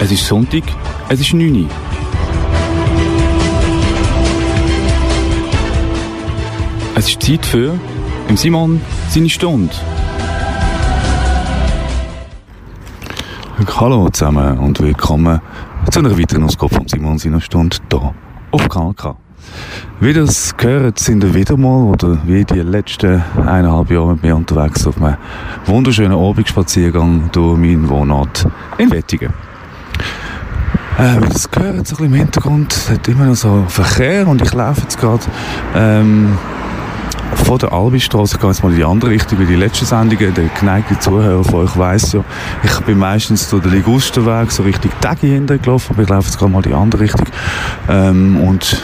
Es ist Sonntag, es ist 9 Uhr. Es ist Zeit für im Simon seine Stunde. Hallo zusammen und willkommen zu einer weiteren Ausgabe von Simon seiner Stunde hier auf KNK. Wie das gehört, sind wir wieder mal, oder wie die letzten eineinhalb Jahre mit mir unterwegs auf einem wunderschönen Abendspaziergang durch meinen Wohnort in Wettigen. Äh, wie das gehört, so ein bisschen im Hintergrund, es hat immer noch so Verkehr und ich laufe jetzt gerade ähm, von der Albistraße, ich gehe jetzt mal in die andere Richtung, wie die letzten Sendungen, der geneigte Zuhörer von euch weiss ja, ich bin meistens durch den Ligusterweg so Richtung Tagi hintergelaufen, aber ich laufe jetzt gerade mal in die andere Richtung ähm, und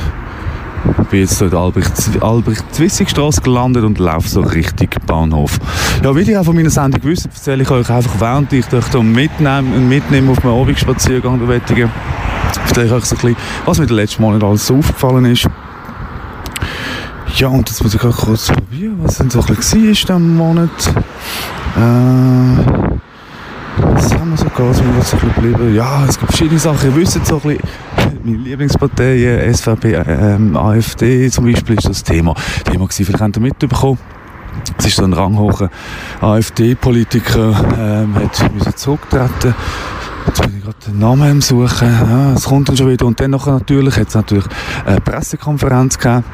bin jetzt in der Albrecht-Zwissig-Straße gelandet und laufe so Richtung Bahnhof. Ja, wie ihr auch von meiner Sendung wisst, erzähle ich euch einfach, während ich euch da mitnehme, auf meinen Abendspaziergang der Wettigen, erzähle ich euch so ein bisschen, was mir den letzten Monat alles so aufgefallen ist. Ja, und jetzt muss ich auch kurz probieren, was denn so ein bisschen war in diesem Monat. Äh, was haben wir so wir so ein bisschen geblieben? Ja, es gibt verschiedene Sachen. Ihr wisst so ein bisschen, meine Lieblingsparteien, SVP, ähm, AfD zum Beispiel, ist das Thema. Thema gewesen, vielleicht habt ihr mitbekommen. Es ist so ein ranghoher AfD-Politiker, ähm, hat müssen zurücktreten. Jetzt bin ich gerade den Namen am Suchen. Ja, es kommt dann schon wieder. Und dann natürlich, hat es natürlich eine Pressekonferenz gegeben.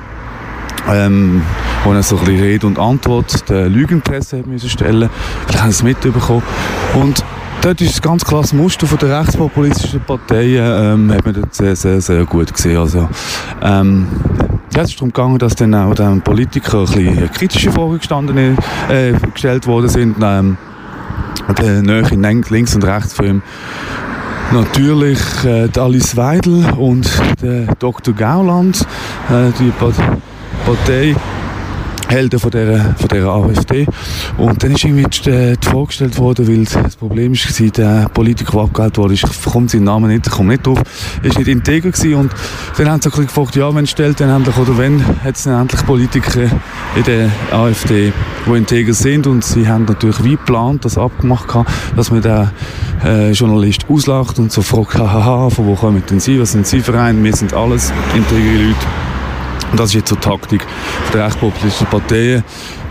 Ähm, wo er so ein bisschen Rede und Antwort der Lügenpresse hat müssen stellen. Vielleicht haben sie es mitbekommen. Und dort ist ganz klares Muster von der rechtspopulistischen Parteien, ähm, hat man dort sehr, sehr, sehr gut gesehen. Also, ähm, ja, es ist darum gegangen, dass dann auch den Politikern ein bisschen kritische Fragen gestanden, äh, gestellt worden sind. Ähm, der Nähe links und rechts von ihm natürlich äh, Alice Weidel und der Dr. Gauland, äh, die Partei Helden von dieser, von dieser AfD. Und dann ist irgendwie die, äh, die worden, weil das Problem war, der Politiker, der abgewählt wurde, ich komme seinen nicht, ich nicht drauf, ist nicht integer gewesen. Und dann haben sie gefragt, ja, wenn stellt dann endlich, oder wenn, hat es endlich Politiker in der AfD, die integer sind. Und sie haben natürlich wie geplant, das abgemacht, dass man den äh, Journalist auslacht und so fragt, haha, von wo kommen denn Sie, was sind Sie für ein? Wir sind alles integere Leute. Und das ist jetzt so die Taktik der rechtspopulistischen Parteien.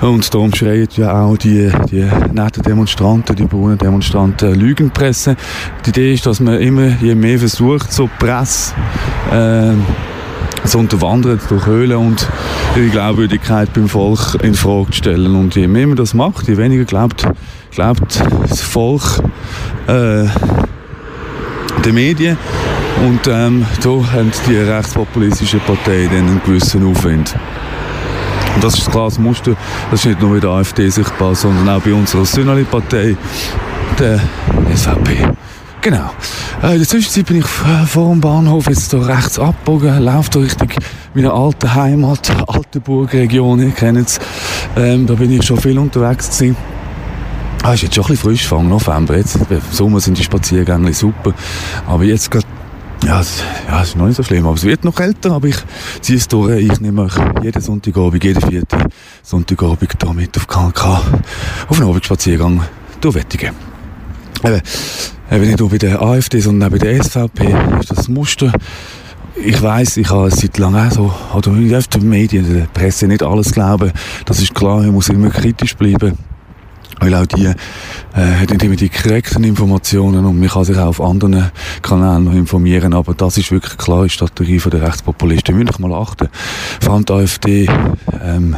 Und darum schreien ja auch die, die netten Demonstranten, die braunen Demonstranten Lügenpresse. Die Idee ist, dass man immer je mehr versucht, so Presse äh, zu unterwandern durch Höhlen und ihre Glaubwürdigkeit beim Volk in Frage zu stellen. Und je mehr man das macht, je weniger glaubt, glaubt das Volk äh, den Medien. Und ähm, da haben die rechtspopulistischen Parteien dann einen gewissen Aufwind. Und das ist ein klares Muster, das ist nicht nur bei der AfD sichtbar, sondern auch bei unserer Sünali-Partei, der SVP. Genau. Äh, in der Zwischenzeit bin ich vor dem Bahnhof jetzt hier rechts abgebogen, laufe da Richtung meiner alten Heimat, Altenburg-Region, ihr kennt es. Ähm, da bin ich schon viel unterwegs gewesen. Ah, ist jetzt schon ein bisschen frisch, Anfang November. Jetzt, Im Sommer sind die Spaziergänge super. Aber jetzt gerade ja, es, ja, es ist noch nicht so schlimm, aber es wird noch älter, aber ich ziehe es durch. Ich nehme jeden Sonntagabend, jeden vierten Sonntagabend hier mit auf KNK auf einen Abendspaziergang durch Wettigen. Eben, eben nicht nur bei der AfD, sondern auch bei der SVP ist das Muster. Ich weiß, ich habe seit langem auch so, oder ich darf den Medien, der Presse nicht alles glauben. Das ist klar, ich muss immer kritisch bleiben. Weil auch die äh, hat nicht immer die korrekten Informationen und man kann sich auch auf anderen Kanälen noch informieren. Aber das ist wirklich klar die Strategie der Rechtspopulisten. Wir müssen mal achten. Allem die AfD, ähm,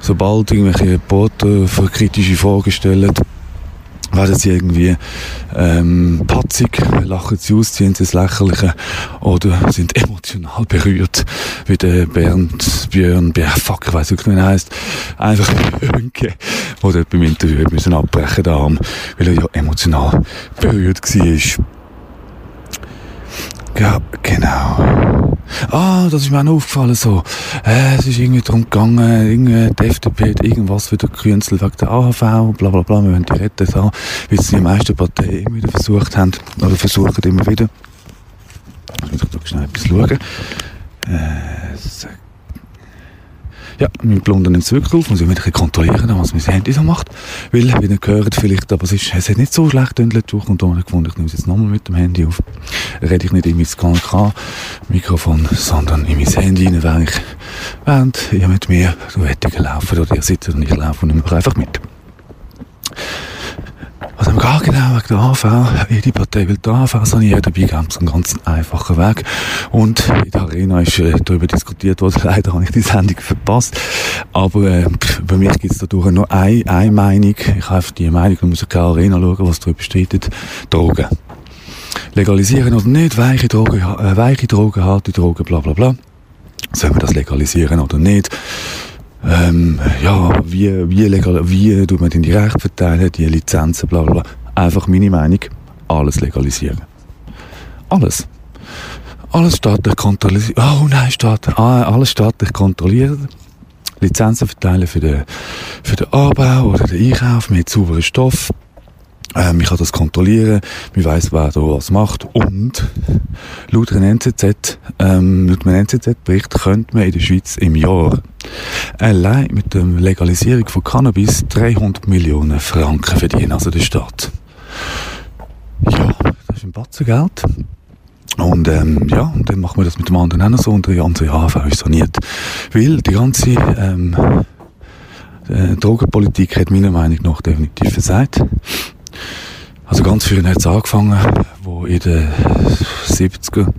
sobald irgendwelche Reporter für kritische Fragen stellen, werden sie irgendwie ähm, patzig, lachen sie aus, ziehen sie das Lächerliche? Oder sind emotional berührt, wie der Bernd Björn, Björn fuck, ich weiss nicht, wie er heisst, einfach Björnke, der dort beim Interview müssen abbrechen den Arm, weil er ja emotional berührt war. Ja, genau. Ah, das ist mir auch noch aufgefallen, so. Äh, es ist irgendwie darum gegangen, irgendwie die FDP hat irgendwas wieder gekünstelt wegen der AHV, bla, bla, bla, wir wollen die retten, so. Wie es die meisten Parteien immer wieder versucht haben, oder versuchen immer wieder. Ich muss doch schnell etwas schauen. Äh. Ja, Blunder nimmt es wirklich auf, muss ich wieder kontrollieren, was mein Handy so macht. Weil, wie ihr gehört, vielleicht, aber es, ist, es hat nicht so schlecht dündelt durch und da habe ich gefunden, ich nehme es jetzt nochmal mit dem Handy auf. Rede ich nicht in mein Kanal-Mikrofon, sondern in mein Handy rein, während, ich, während ihr mit mir durch Wettigen laufen oder ihr sitzt und ich laufe und nehme einfach mit. Was haben wir gar genau wegen der AV? Jede Partei will die AV sanieren, dabei gibt es einen ganz einfachen Weg. Und in der Arena ist äh, darüber diskutiert worden, leider habe ich die Sendung verpasst. Aber äh, bei mir gibt es dadurch nur eine, eine Meinung. Ich habe die Meinung, man muss keine Arena schauen, was darüber streitet. Drogen. Legalisieren oder nicht, weiche Drogen, äh, weiche Drogen, harte Drogen, bla bla bla. Sollen wir das legalisieren oder nicht? Ähm, ja, wie, wie, legal, wie tut man denn die Rechte verteilen, die Lizenzen, bla bla bla. Einfach meine Meinung, alles legalisieren. Alles. Alles staatlich kontrollieren. Oh nein, staatlich. Ah, alles staatlich kontrollieren. Lizenzen verteilen für den, für den Anbau oder den Einkauf mit sauberen Stoff. Ähm, ich kann das kontrollieren, ich weiss, wer da was macht. Und laut einem NZZ, ähm, laut einem NZZ-Bericht könnte man in der Schweiz im Jahr allein mit der Legalisierung von Cannabis 300 Millionen Franken verdienen, also der Staat. Ja, das ist ein Batzen Geld. Und ähm, ja, und dann machen wir das mit dem anderen auch noch so und unsere AV ist saniert. Weil die ganze ähm, äh, Drogenpolitik hat meiner Meinung nach definitiv versagt. Also ganz früh hat es angefangen, wo in den 70er,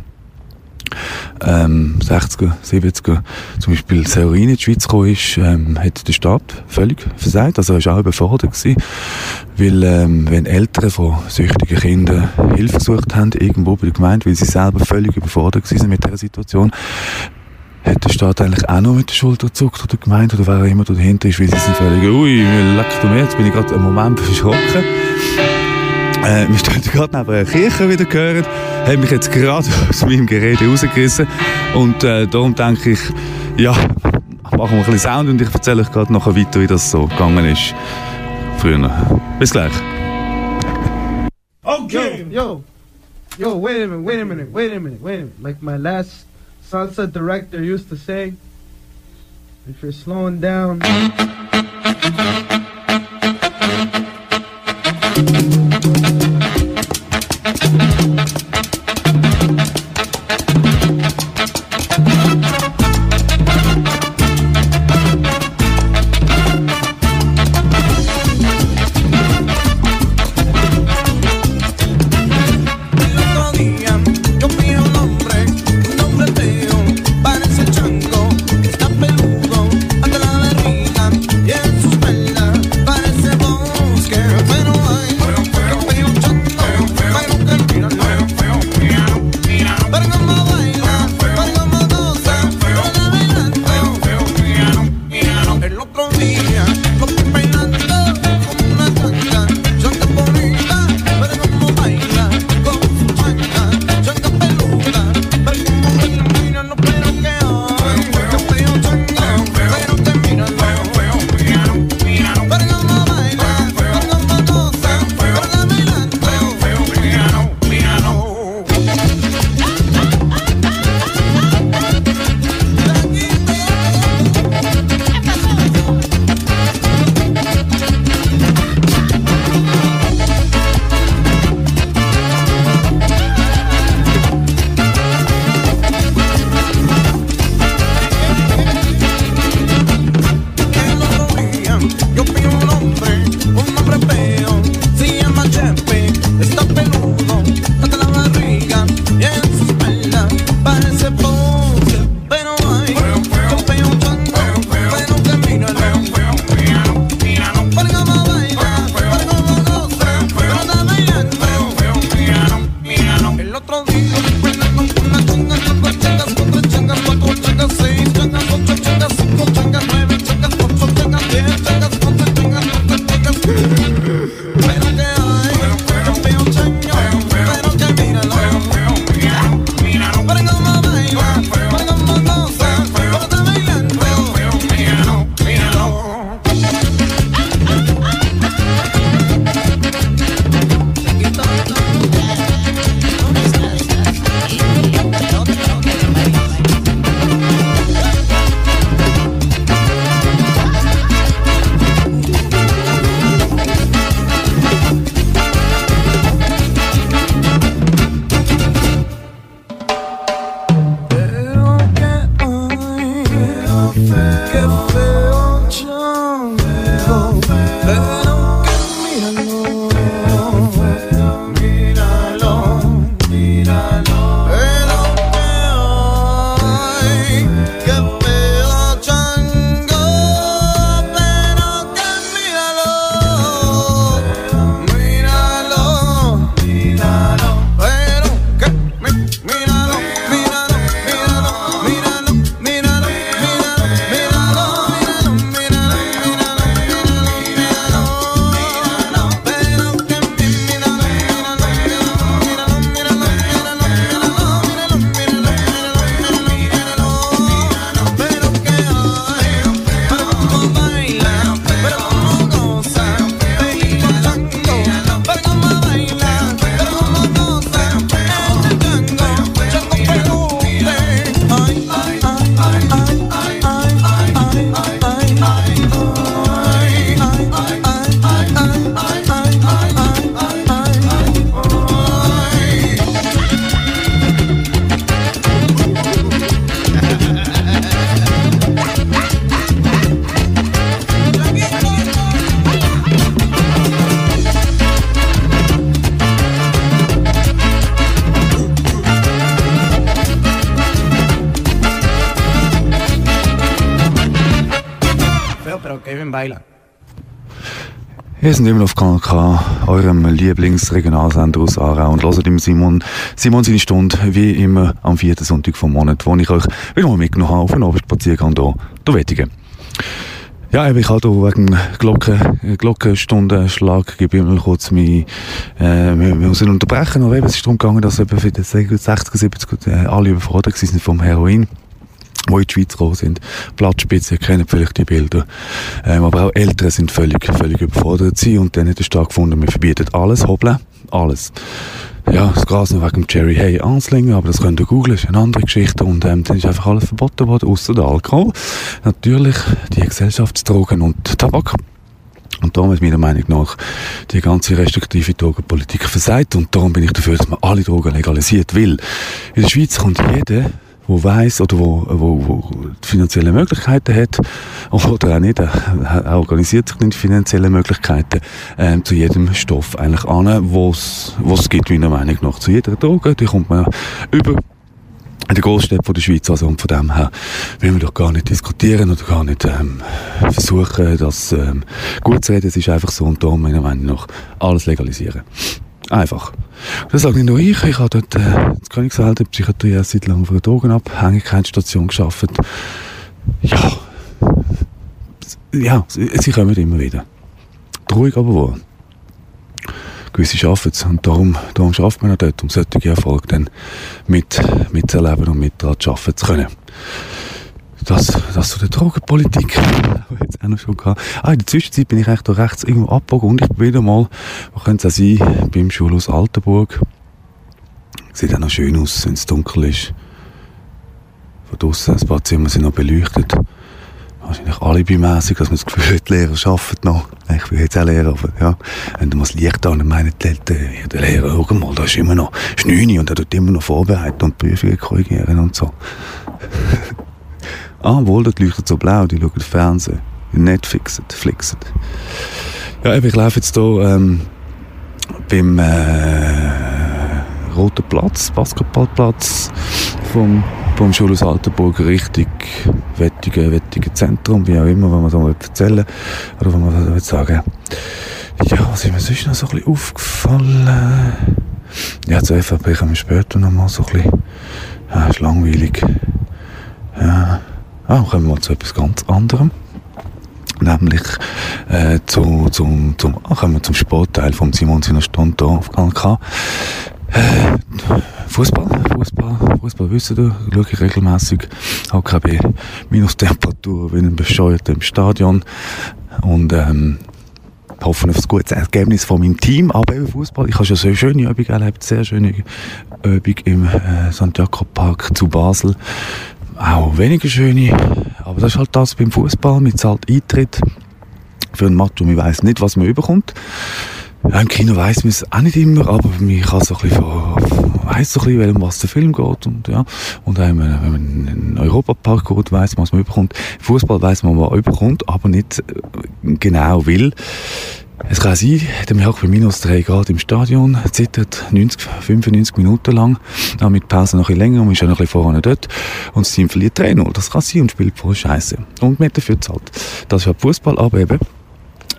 ähm, 60er, 70er zum Beispiel Heroin in die Schweiz gekommen ist, ähm, hat der Staat völlig versagt. Also er war auch überfordert gewesen, weil ähm, wenn Eltern von süchtigen Kindern Hilfe gesucht haben, irgendwo bei der Gemeinde, weil sie selber völlig überfordert waren mit dieser Situation, hat der Staat eigentlich auch noch mit der Schulter gezuckt oder gemeint oder wer immer dahinter ist, weil sie sind völlig, ui, leck du mir, jetzt bin ich gerade einen Moment verschrocken. Äh, wir stehen gerade neben einer Kirche wieder gehört, haben mich jetzt gerade aus meinem Gerede rausgerissen und äh, darum denke ich, ja, machen wir ein bisschen Sound und ich erzähle euch gerade nachher weiter, wie das so gegangen ist früher. Bis gleich. Okay. Yo, yo, yo, wait a minute, wait a minute, wait a minute, wait a minute. Like my last salsa director used to say, if you're slowing down. Sind immer auf Kanal K, eurem Lieblingsregionalsender aus Aarau und hört immer Simon, Simon seine Stunde, wie immer am vierten Sonntag vom Monat, wo ich euch wieder mitgenommen habe auf einen Abendspaziergang hier, der Wettigen. Ja, ich habe hier wegen Glocken, Glockenstundenschlag gebe ich mal kurz mein, äh, wir, wir müssen unterbrechen, aber eben, es ist darum gegangen, dass eben für die 60er, 70er äh, alle überfordert sind vom Heroin die in die Schweiz gekommen sind. Platzspitze kennen vielleicht die Bilder. Ähm, aber auch Eltern sind völlig, völlig überfordert sie und dann hat er stark gefunden, wir verbieten alles, hoppla, alles. Ja, das Gras noch wegen Jerry Hay Anslingen, aber das könnt ihr googeln, ist eine andere Geschichte und ähm, dann ist einfach alles verboten worden, außer der Alkohol. Natürlich die Gesellschaftsdrogen und Tabak. Und darum ist meiner Meinung nach die ganze restriktive Drogenpolitik versagt und darum bin ich dafür, dass man alle Drogen legalisiert will. In der Schweiz kommt jeder wo weiß oder wo, wo, wo finanzielle Möglichkeiten hat oder auch nicht, er organisiert sich nicht finanzielle Möglichkeiten ähm, zu jedem Stoff eigentlich an, was es gibt, meiner Meinung nach. Zu jeder Droge, die kommt man über in der Großstadt der Schweiz. Also, und von dem her will man doch gar nicht diskutieren oder gar nicht ähm, versuchen, das ähm, gut zu reden. Es ist einfach so und darum, meiner Meinung nach, alles legalisieren. Einfach. Das sage nicht nur ich. Ich habe dort äh, in Königswald in Psychiatrie seit langem auf einer Drogenabhängigkeitsstation geschafft. Ja. Ja, sie, sie kommen immer wieder. Ruhig, aber wohl. Gewisse schaffen es. Und darum, darum schafft man auch dort, um solche Erfolge dann mit, mitzuerleben und mit daran zu arbeiten zu können das, das zu der Drogenpolitik, jetzt auch noch schon gehabt. Ah, in der Zwischenzeit bin ich echt da rechts irgendwo abgebogen und ich bin wieder mal, wo könnte es auch sein, beim Schulhaus Altenburg. Sieht auch noch schön aus, wenn es dunkel ist. Von draussen, ein paar Zimmer sind noch beleuchtet. Wahrscheinlich alibimässig, dass man das Gefühl hat, die Lehrer arbeiten noch. Ich will jetzt auch Lehrer, aber ja. Wenn man das Licht an und meinen ja, der Lehrer, schau mal, da ist immer noch Schnüni und er tut immer noch vorbereiten und Prüfungen korrigieren und so. Ah, wohl, das leuchtet so blau, die schauen Fernsehen. Netflixen, flixen. Ja, ich laufe jetzt hier ähm, beim äh, Roten Platz, Basketballplatz vom, vom Schulhaus Altenburg Richtung Wettigen, Wettigen Zentrum, wie auch immer, wenn man so mal erzählen oder wenn man das sagen Ja, was ist mir sonst noch so ein bisschen aufgefallen? Ja, zur FVP kommen wir später noch mal so ein bisschen. Ja, ist langweilig. Ja. Ah, kommen wir zu etwas ganz anderem. Nämlich äh, zu, zum, zum, ah, kommen wir zum Sportteil von Simon seiner Stunde hier auf Kanal K. Äh, Fußball, Fußball, Fußball wissen du, schaue ich regelmäßig. HKB Minustemperatur wie ein Bescheuerter im Stadion. Und ähm, hoffe auf ein gutes Ergebnis von meinem Team. Aber eben Fußball, ich habe schon so schöne Übung erlebt, sehr schöne Übung im äh, St. Jakob Park zu Basel auch weniger schöne. Aber das ist halt das beim Fußball. Man zahlt Eintritt für ein Match und man weiss nicht, was man überkommt. Ja, Im Kino weiss man es auch nicht immer, aber man kann so ein bisschen, weiss so ein bisschen, um was der Film geht und ja. Und wenn wenn man in einen Europapark geht, weiss man, was man überkommt. Fußball weiss man, was man überkommt, aber nicht genau will. Es kann sein, der hockt bei minus 3 Grad im Stadion, zittert 90, 95 Minuten lang, dann mit Pause noch ein länger und ist ja noch ein bisschen vorne dort und das Team verliert 3-0. Das kann sein und spielt voll Scheiße. Und man dafür zahlt. Das ist ja Fußball, aber eben,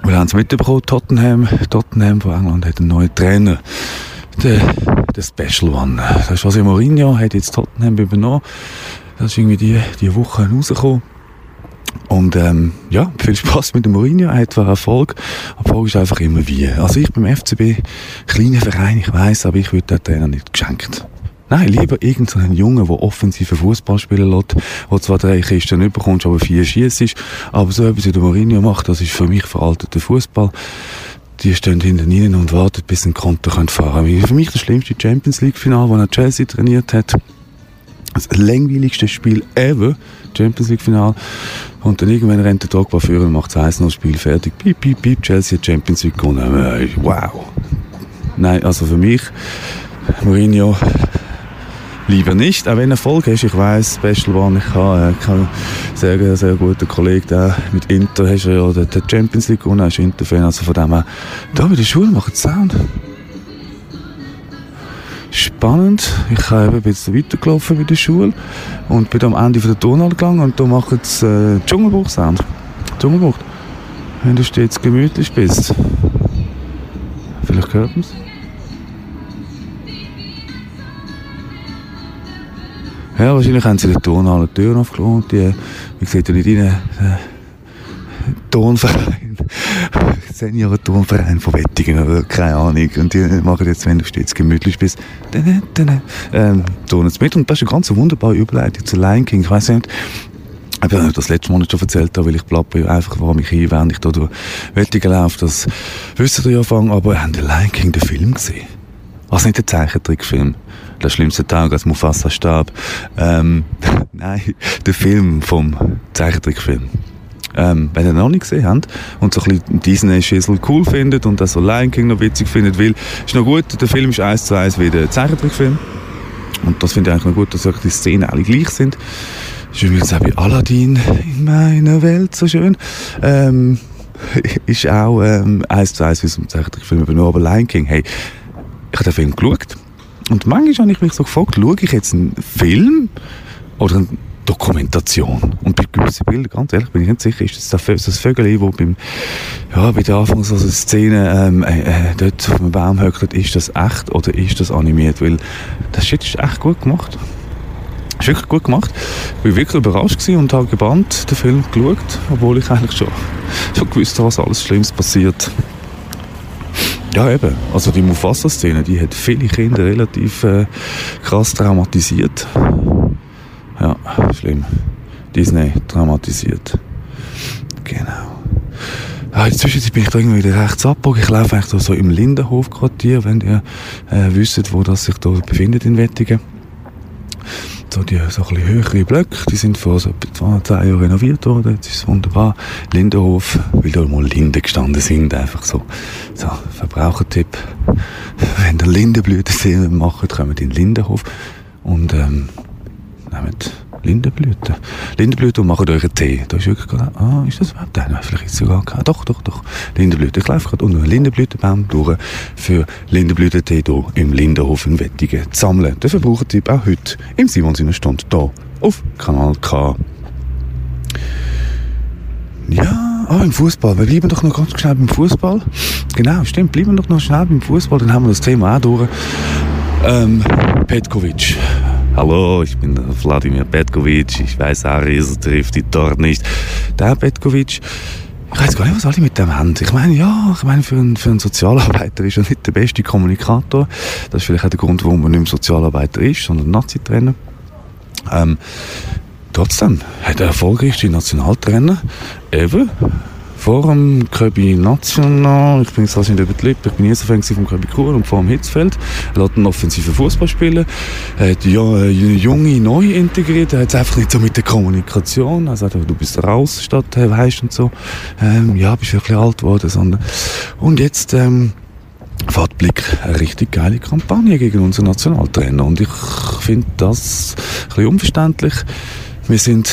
wir haben es mitbekommen, Tottenham, Tottenham von England hat einen neuen Trainer. Der, der Special One. Das ist José Mourinho, hat jetzt Tottenham übernommen. Das ist irgendwie die, die Woche rausgekommen. Und ähm, ja, viel Spaß mit dem Mourinho. Er hat zwar Erfolg, Erfolg ist einfach immer wie. Also ich beim FCB, kleiner Verein, ich weiß, aber ich würde den Trainer nicht geschenkt. Nein, lieber irgendeinen Jungen, der offensive Fußball spielen lässt, der zwar drei Kisten überkommt, aber vier schießt, aber so etwas wie der Mourinho macht, das ist für mich veralteter Fußball. Die stehen hinten rein und warten, bis ein Konto fahren können. Für mich das schlimmste Champions League-Final, das er Chelsea trainiert hat das langweiligste Spiel ever, Champions League Final. Und dann irgendwann rennt der Drogba führen und macht das 1 Spiel fertig. Piep, piep, piep, Chelsea Champions League gewonnen. Wow. Nein, also für mich, Mourinho, lieber nicht, auch wenn er Erfolg ist. Ich weiß, Special One, ich habe äh, einen sehr, sehr guten Kollegen, der mit Inter hast du ja den Champions League gewonnen, ist Inter-Fan, also von dem her, da bei der Schule macht Sound spannend. Ich habe ein bisschen weitergelaufen bei der Schule und bin am Ende von der Turnhalle gegangen und da machen sie äh, Dschungelbuch-Sound. Dschungelbuch. wenn du stets gemütlich bist. Vielleicht hört man es. Ja, wahrscheinlich haben sie den Ton alle Türen aufgelassen. Die, wie gesagt, nicht rein. Äh, Tonverein. Senioren-Turnverein von Wettingen oder keine Ahnung. Und die machen jetzt, wenn du stets gemütlich bist, ähm, turnen mit. Und das ist eine ganz wunderbare Überleitung zu Lion King. Ich weiss nicht, ich habe das letzte Monat schon erzählt, weil ich plappe einfach vor mich hin, während ich da durch Wettingen laufe. Das wissen ihr ja von, aber haben den Lion King den Film gesehen? Was nicht der Zeichentrickfilm? Der schlimmste Tag, als Mufasa starb. Ähm, nein, der Film vom Zeichentrickfilm ähm, wenn ihr noch nicht gesehen habt und so ein bisschen Disney-Schissel cool findet und das so Lion King noch witzig findet, weil ist noch gut, der Film ist eins zu eins wie der Zeichentrickfilm und das finde ich eigentlich noch gut, dass die Szenen alle gleich sind. Ist übrigens auch bei Aladdin in meiner Welt so schön. Ähm, ist auch ähm, eins zu eins wie so ein Zeichentrickfilm, nur aber Lion King. Hey, ich habe den Film geschaut und manchmal habe ich mich so gefragt, schaue ich jetzt einen Film oder einen Dokumentation. Und bei gewissen Bildern, ganz ehrlich, bin ich nicht sicher, ist das das Vögel, wo beim, ja, bei der Anfangs also ähm, äh, äh, dort auf dem Baum höckelt, ist das echt oder ist das animiert? Weil das Shit ist echt gut gemacht. Ist wirklich gut gemacht. Ich war wirklich überrascht und habe gebannt den Film geschaut, obwohl ich eigentlich schon, schon gewusst habe, was alles Schlimmes passiert. Ja, eben. Also die Mufasa-Szene, die hat viele Kinder relativ äh, krass traumatisiert. Ja, schlimm. Disney dramatisiert. Genau. Ah, inzwischen bin ich da irgendwie wieder rechts abgebogen. Ich laufe eigentlich so im Lindenhof-Quartier, wenn ihr äh, wisst, wo das sich da befindet in Wettigen. So die so ein bisschen höhere Blöcke, die sind vor so etwa 10 Jahren renoviert worden. Jetzt ist es wunderbar. Lindenhof, weil da mal Linden gestanden sind, einfach so. So, Verbrauchertipp. Wenn ihr Lindenblüten macht, kommt in den Lindenhof. Und, ähm, nehmt Lindenblüten. Lindenblüten und macht euch einen Tee. Da ist wirklich gerade, ah, ist das überhaupt einer? Vielleicht ist es sogar kein, doch, doch, doch. Lindenblüten. Ich laufe gerade unter einen Lindenblütenbaum durch für Lindenblütentee hier im Lindenhof in Wettigen zu sammeln. Der Verbrauchertipp auch heute im Simonsiner Stund hier auf Kanal K. Ja, ah, im Fußball. Wir bleiben doch noch ganz schnell beim Fußball. Genau, stimmt. Bleiben doch noch schnell beim Fußball. Dann haben wir das Thema auch durch. Ähm, Petkovic. Hallo, ich bin Wladimir Petkovic. Ich weiß, Aris trifft die Tor nicht. Der Petkovic, ich weiß gar nicht, was alle mit dem haben. Ich meine, ja, ich meine, für einen, für einen Sozialarbeiter ist er nicht der beste Kommunikator. Das ist vielleicht auch der Grund, warum er nicht mehr Sozialarbeiter ist, sondern Nazi-Trainer. Ähm, trotzdem hat er erfolgreichste Nationaltrainer ever vor dem Köbi National, ich bin jetzt also nicht über die Lippe, ich bin so Fan vom Köbi Kur und vor dem Hitzfeld. Er hat einen offensiven Fußball spielen, er hat ja, junge neu integriert, er hat es einfach nicht so mit der Kommunikation, sagt, du bist raus statt äh, weißt und so, ähm, ja, bist wirklich alt geworden, sondern, und jetzt, ähm, fährt Blick eine richtig geile Kampagne gegen unseren Nationaltrainer. Und ich finde das ein bisschen unverständlich. Wir sind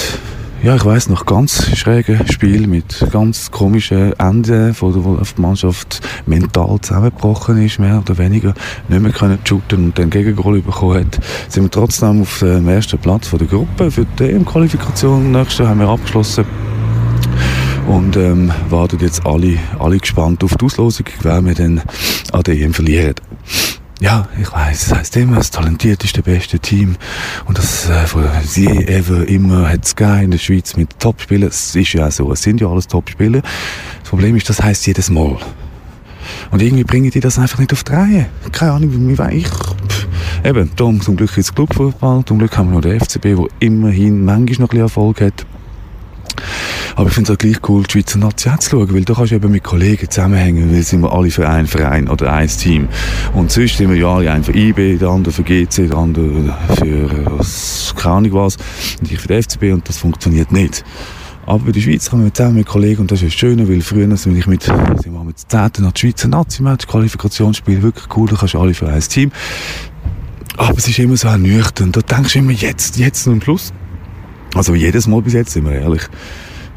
ja, ich weiß noch, ganz schräge Spiel mit ganz komischen Enden, wo die Mannschaft mental zusammengebrochen ist, mehr oder weniger, nicht mehr können shooten und dann Gegengol bekommen hat, sind wir trotzdem auf dem ersten Platz der Gruppe für die EM-Qualifikation. Nächstes haben wir abgeschlossen und ähm, warten jetzt alle, alle gespannt auf die Auslosung, wer wir dann an der EM verlieren. Ja, ich weiß, es heisst immer, das talentierteste, beste Team. Und das äh, sie ever immer hat es in der Schweiz mit Topspielern. Es ist ja auch so, es sind ja alles Topspieler. Das Problem ist, das heisst jedes Mal. Und irgendwie bringen die das einfach nicht auf die Reihe. Keine Ahnung, wie weiß ich. Pff. Eben, darum zum Glück ist Clubfußball. Zum Glück haben wir noch den FCB, der immerhin manchmal noch ein bisschen Erfolg hat. Aber ich finde es auch gleich cool, die Schweizer Nazi zu schauen, weil da kannst du eben mit Kollegen zusammenhängen, weil sind wir alle für einen Verein oder ein Team. Und sonst sind wir ja alle, ein für IB, der andere für GC, der andere für, was, keine Ahnung was, und ich für den FCB und das funktioniert nicht. Aber bei der Schweiz kann man zusammen mit Kollegen, und das ist schön, weil früher sind wir mit, sind wir mit 10. nach Schweizer Nazi-Match, Qualifikationsspiel, wirklich cool, da kannst du alle für ein Team. Aber es ist immer so ernüchternd, da denkst du immer jetzt, jetzt und am Schluss. Also jedes Mal bis jetzt, sind wir ehrlich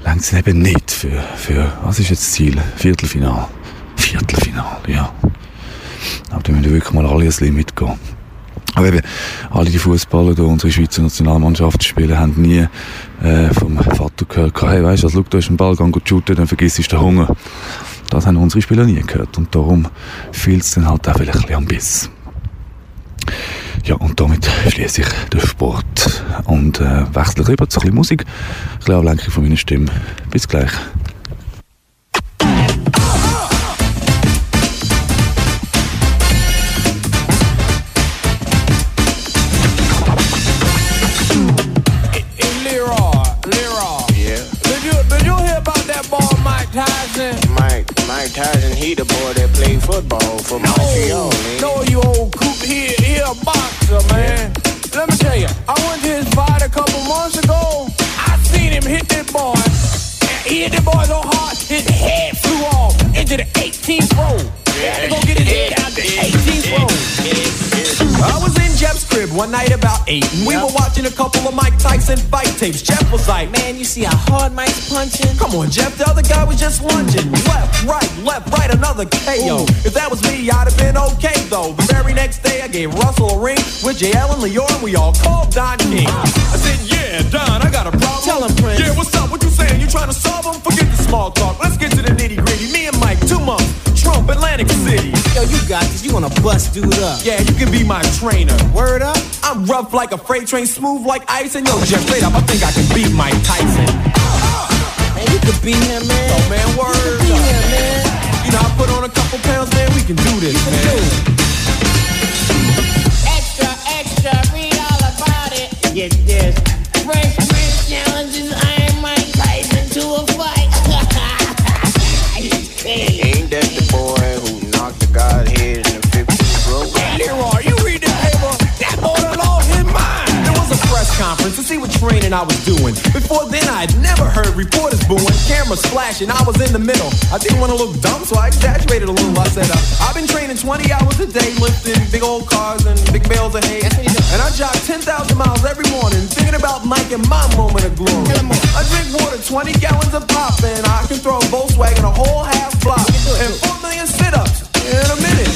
längt es eben nicht für, für, was ist jetzt das Ziel? Viertelfinal. Viertelfinal, ja. Aber da müssen wir wirklich mal alle ein Limit gehen. Aber eben, alle die Fußballer, die unsere Schweizer Nationalmannschaft spielen, haben nie äh, vom Vater gehört, hey, weißt du, also, schau, du hast einen Ball, geh shooten, dann vergisst du den Hunger. Das haben unsere Spieler nie gehört und darum fehlt es dann halt auch vielleicht ein bisschen am Biss. Ja, und damit schließe ich den Sport und äh, wechsle rüber zu ein bisschen Musik, ein bisschen Ablenkung von meiner Stimme. Bis gleich. Mike Tyson, he the boy that played football for no, Montreal. No, you old coop, he, he a boxer, man. Let me tell you, I went to his fight a couple months ago. I seen him hit that boy. He hit that boy so hard, his head flew off into the 18th row. Yeah, had to go get his head Jeff's crib one night about 8, and we were watching a couple of Mike Tyson fight tapes. Jeff was like, Man, you see how hard Mike's punching? Come on, Jeff, the other guy was just lunging. Left, right, left, right, another KO. Ooh. If that was me, I'd have been okay, though. The very next day, I gave Russell a ring with JL and Leor, and we all called Don King. I said, Yeah, Don, I got a problem. Tell him, Prince. Yeah, what's up? What you saying? You trying to solve them? Forget the small talk. Let's get to the nitty gritty. Me and Mike, two months. Trump, Atlantic City. Yo, you got this. You wanna bust dude up. Yeah, you can be my trainer. Word up. I'm rough like a freight train, smooth like ice, and yo, just straight up, I think I can beat Mike Tyson. Man, you could beat him, man. Oh, man, word you beat him, man. You know, I put on a couple pounds, man, we can do this, you man. Do it. Extra, extra, read all about it. Yes, yes. Fresh Prince challenges who knocked the guy's head in the 15th row? Hey, Leroy, you read the paper? That boy lost his mind. There was a press conference to see what training I was doing. Before then, I had never heard reporters booing, cameras flashing. I was in the middle. I didn't want to look dumb, so I exaggerated a little. I said, uh, I've been training 20 hours a day, lifting big old cars and big bales of hay. And I jog 10,000 miles every morning, thinking about Mike and my moment of glory. I drink water 20 gallons of pop, and I can throw a Volkswagen a whole half block. And 4 million sit-ups in a minute.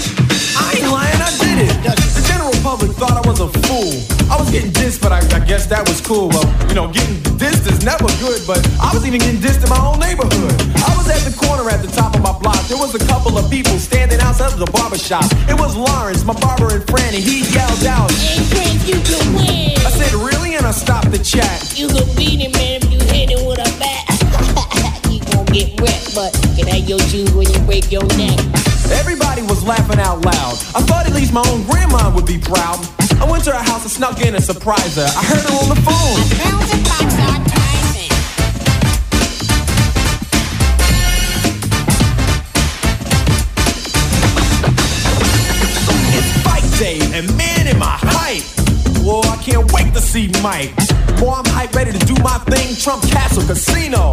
I ain't lying, I did it. The general public thought I was a fool. I was getting dissed, but I, I guess that was cool. Well, you know, getting dissed is never good, but I was even getting dissed in my own neighborhood. I was at the corner at the top of my block. There was a couple of people standing outside of the barber shop. It was Lawrence, my barber and friend, and he yelled out, Hey, Prince, you can win. I said, really? And I stopped the chat. You can beat him, man, if you hit him with a bat. he gon' get wet, but can have your shoes when you break your neck. Everybody was laughing out loud. I thought at least my own grandma would be proud. I went to her house and snuck in and surprised her. I heard her on the phone. It's fight day, and man, am I hype. Whoa, I can't wait to see Mike. Boy, I'm hype, ready to do my thing. Trump Castle Casino.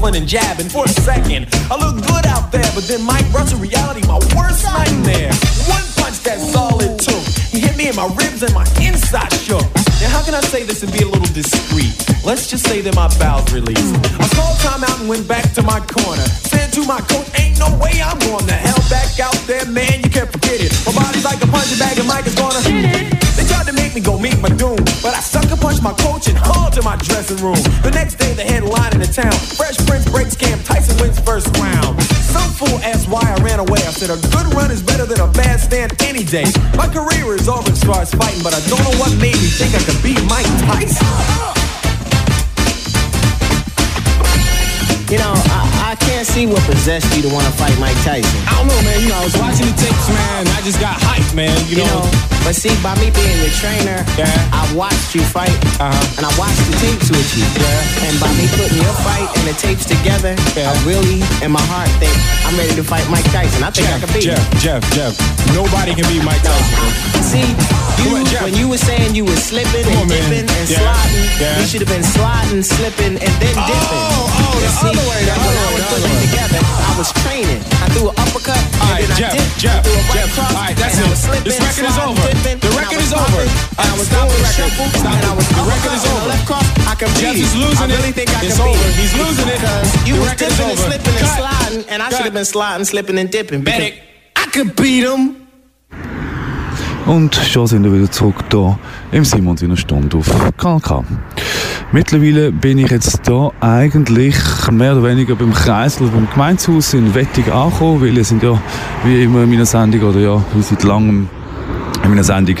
Hustling and jabbing. For a second, I looked good out there, but then Mike to reality my worst nightmare. One punch, that's all it took. He hit me in my ribs and my inside shook. Now, how can I say this and be a little discreet? Let's just say that my bowels released. I called time out and went back to my corner. To my coach, ain't no way I'm going the hell back out there, man. You can't forget it. My body's like a punching bag and Mike is gonna. They tried to make me go meet my doom, but I sucker punched my coach and hauled to my dressing room. The next day, the headline in the town: Fresh Prince breaks camp, Tyson wins first round. Some fool asked why I ran away. I said a good run is better than a bad stand any day. My career is over as far as fighting, but I don't know what made me think I could beat Mike Tyson. You know, I, I can't see what possessed you to want to fight Mike Tyson. I don't know, man. You know, I was watching the tapes, man. I just got hyped, man. You, You know, but see, by me being your trainer, Yeah. I watched you fight, Uh-huh. and I watched the tapes with you. Yeah. And by me putting your fight and the tapes together, Yeah. I really, in my heart, think I'm ready to fight Mike Tyson. I think I Jeff, can beat Jeff, him. Jeff, Jeff. Nobody can beat Mike Tyson. See, you, on, when you were saying you were slipping and on, man. dipping and Yeah. sliding, Yeah. you should have been sliding, slipping, and then oh, dipping. Oh, oh, the see, other way, the when I was putting it together, I was training. I threw an uppercut, and All right, then Jeff, I dipped, Jeff, I threw a right Jeff. cross, All right, that's it. slipping, This record is over. dipping, The record is over. and I was Stop doing the record. Stop and I was The record is over. left cross. I can Jeff beat is losing I it. really think I It's can over. He's losing it. Because you was dipping and slipping and sliding, and I should have been sliding, slipping and dipping. I could beat him. Und schon sind wir wieder zurück hier im Simon seiner Stunde auf Kanal. Mittlerweile bin ich jetzt hier eigentlich mehr oder weniger beim Kreisel, beim Gemeindehaus in Wettig angekommen, weil ihr sind ja wie immer in meiner Sendung oder ja, wie seit langem in meiner Sendung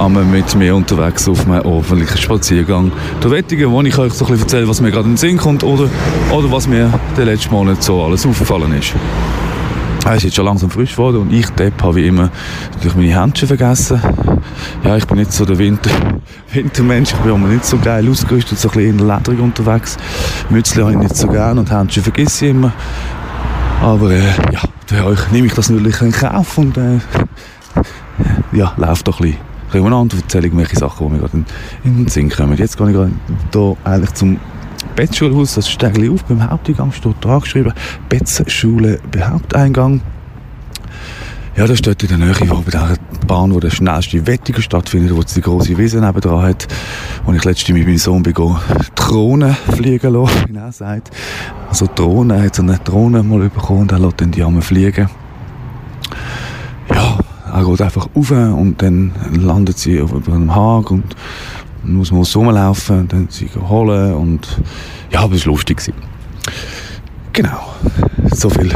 einmal mit mir unterwegs auf einem ordentlichen Spaziergang durch Wettigen, wo ich euch so ein bisschen erzähle, was mir gerade in den Sinn kommt oder, oder was mir den letzten Monat so alles aufgefallen ist. Es ist jetzt schon langsam frisch geworden und ich, Depp, habe wie immer natürlich meine Händchen vergessen. Ja, ich bin nicht so der Winter Wintermensch, ich bin immer nicht so geil ausgerüstet, so ein bisschen lederig unterwegs. Mützli habe ich nicht so gern und Händchen vergesse ich immer. Aber äh, ja, für euch nehme ich das natürlich in Kauf und äh, ja, laufe doch ein bisschen ein bisschen umeinander und erzähle irgendwelche Sachen, die mir gerade in, in den Sinn kommen. Jetzt gehe ich gerade hier eigentlich zum Bettschulhaus, das steigt auf, beim Haupteingang steht da geschrieben, Bettschule Haupteingang. Ja, das steht in der Nähe, bei der Bahn, wo der schnellste Wettiger stattfindet, wo die große Wiese nebendran hat. Und ich letztens mit meinem Sohn bin Drohnen fliegen lassen, wie er sagt. Also Drohnen, hat so eine Drohne mal bekommen und er lässt dann die einmal fliegen. Ja, er geht einfach rauf und dann landet sie über einem Hag und dann muss man rumlaufen und dann sie holen und ja, aber es war lustig. Genau, so viel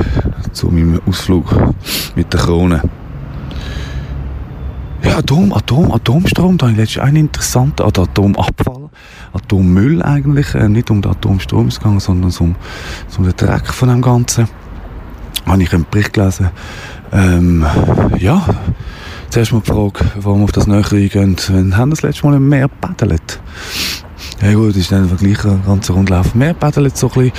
zu meinem Ausflug mit der Krone. Ja, Atom, Atom, Atomstrom, da habe ich letztens einen interessanten, also Atomabfall, Atommüll eigentlich, äh, nicht um den Atomstrom gegangen, sondern um, um den Dreck von dem Ganzen. Habe ich einen Bericht gelesen. Ähm, ja, zuerst mal die Frage, warum auf das näher eingehen, wenn haben das letzte Mal im Meer paddelt? Ja gut, ist dann gleich ein ganzer Rundlauf. Mehr paddeln so ein bisschen.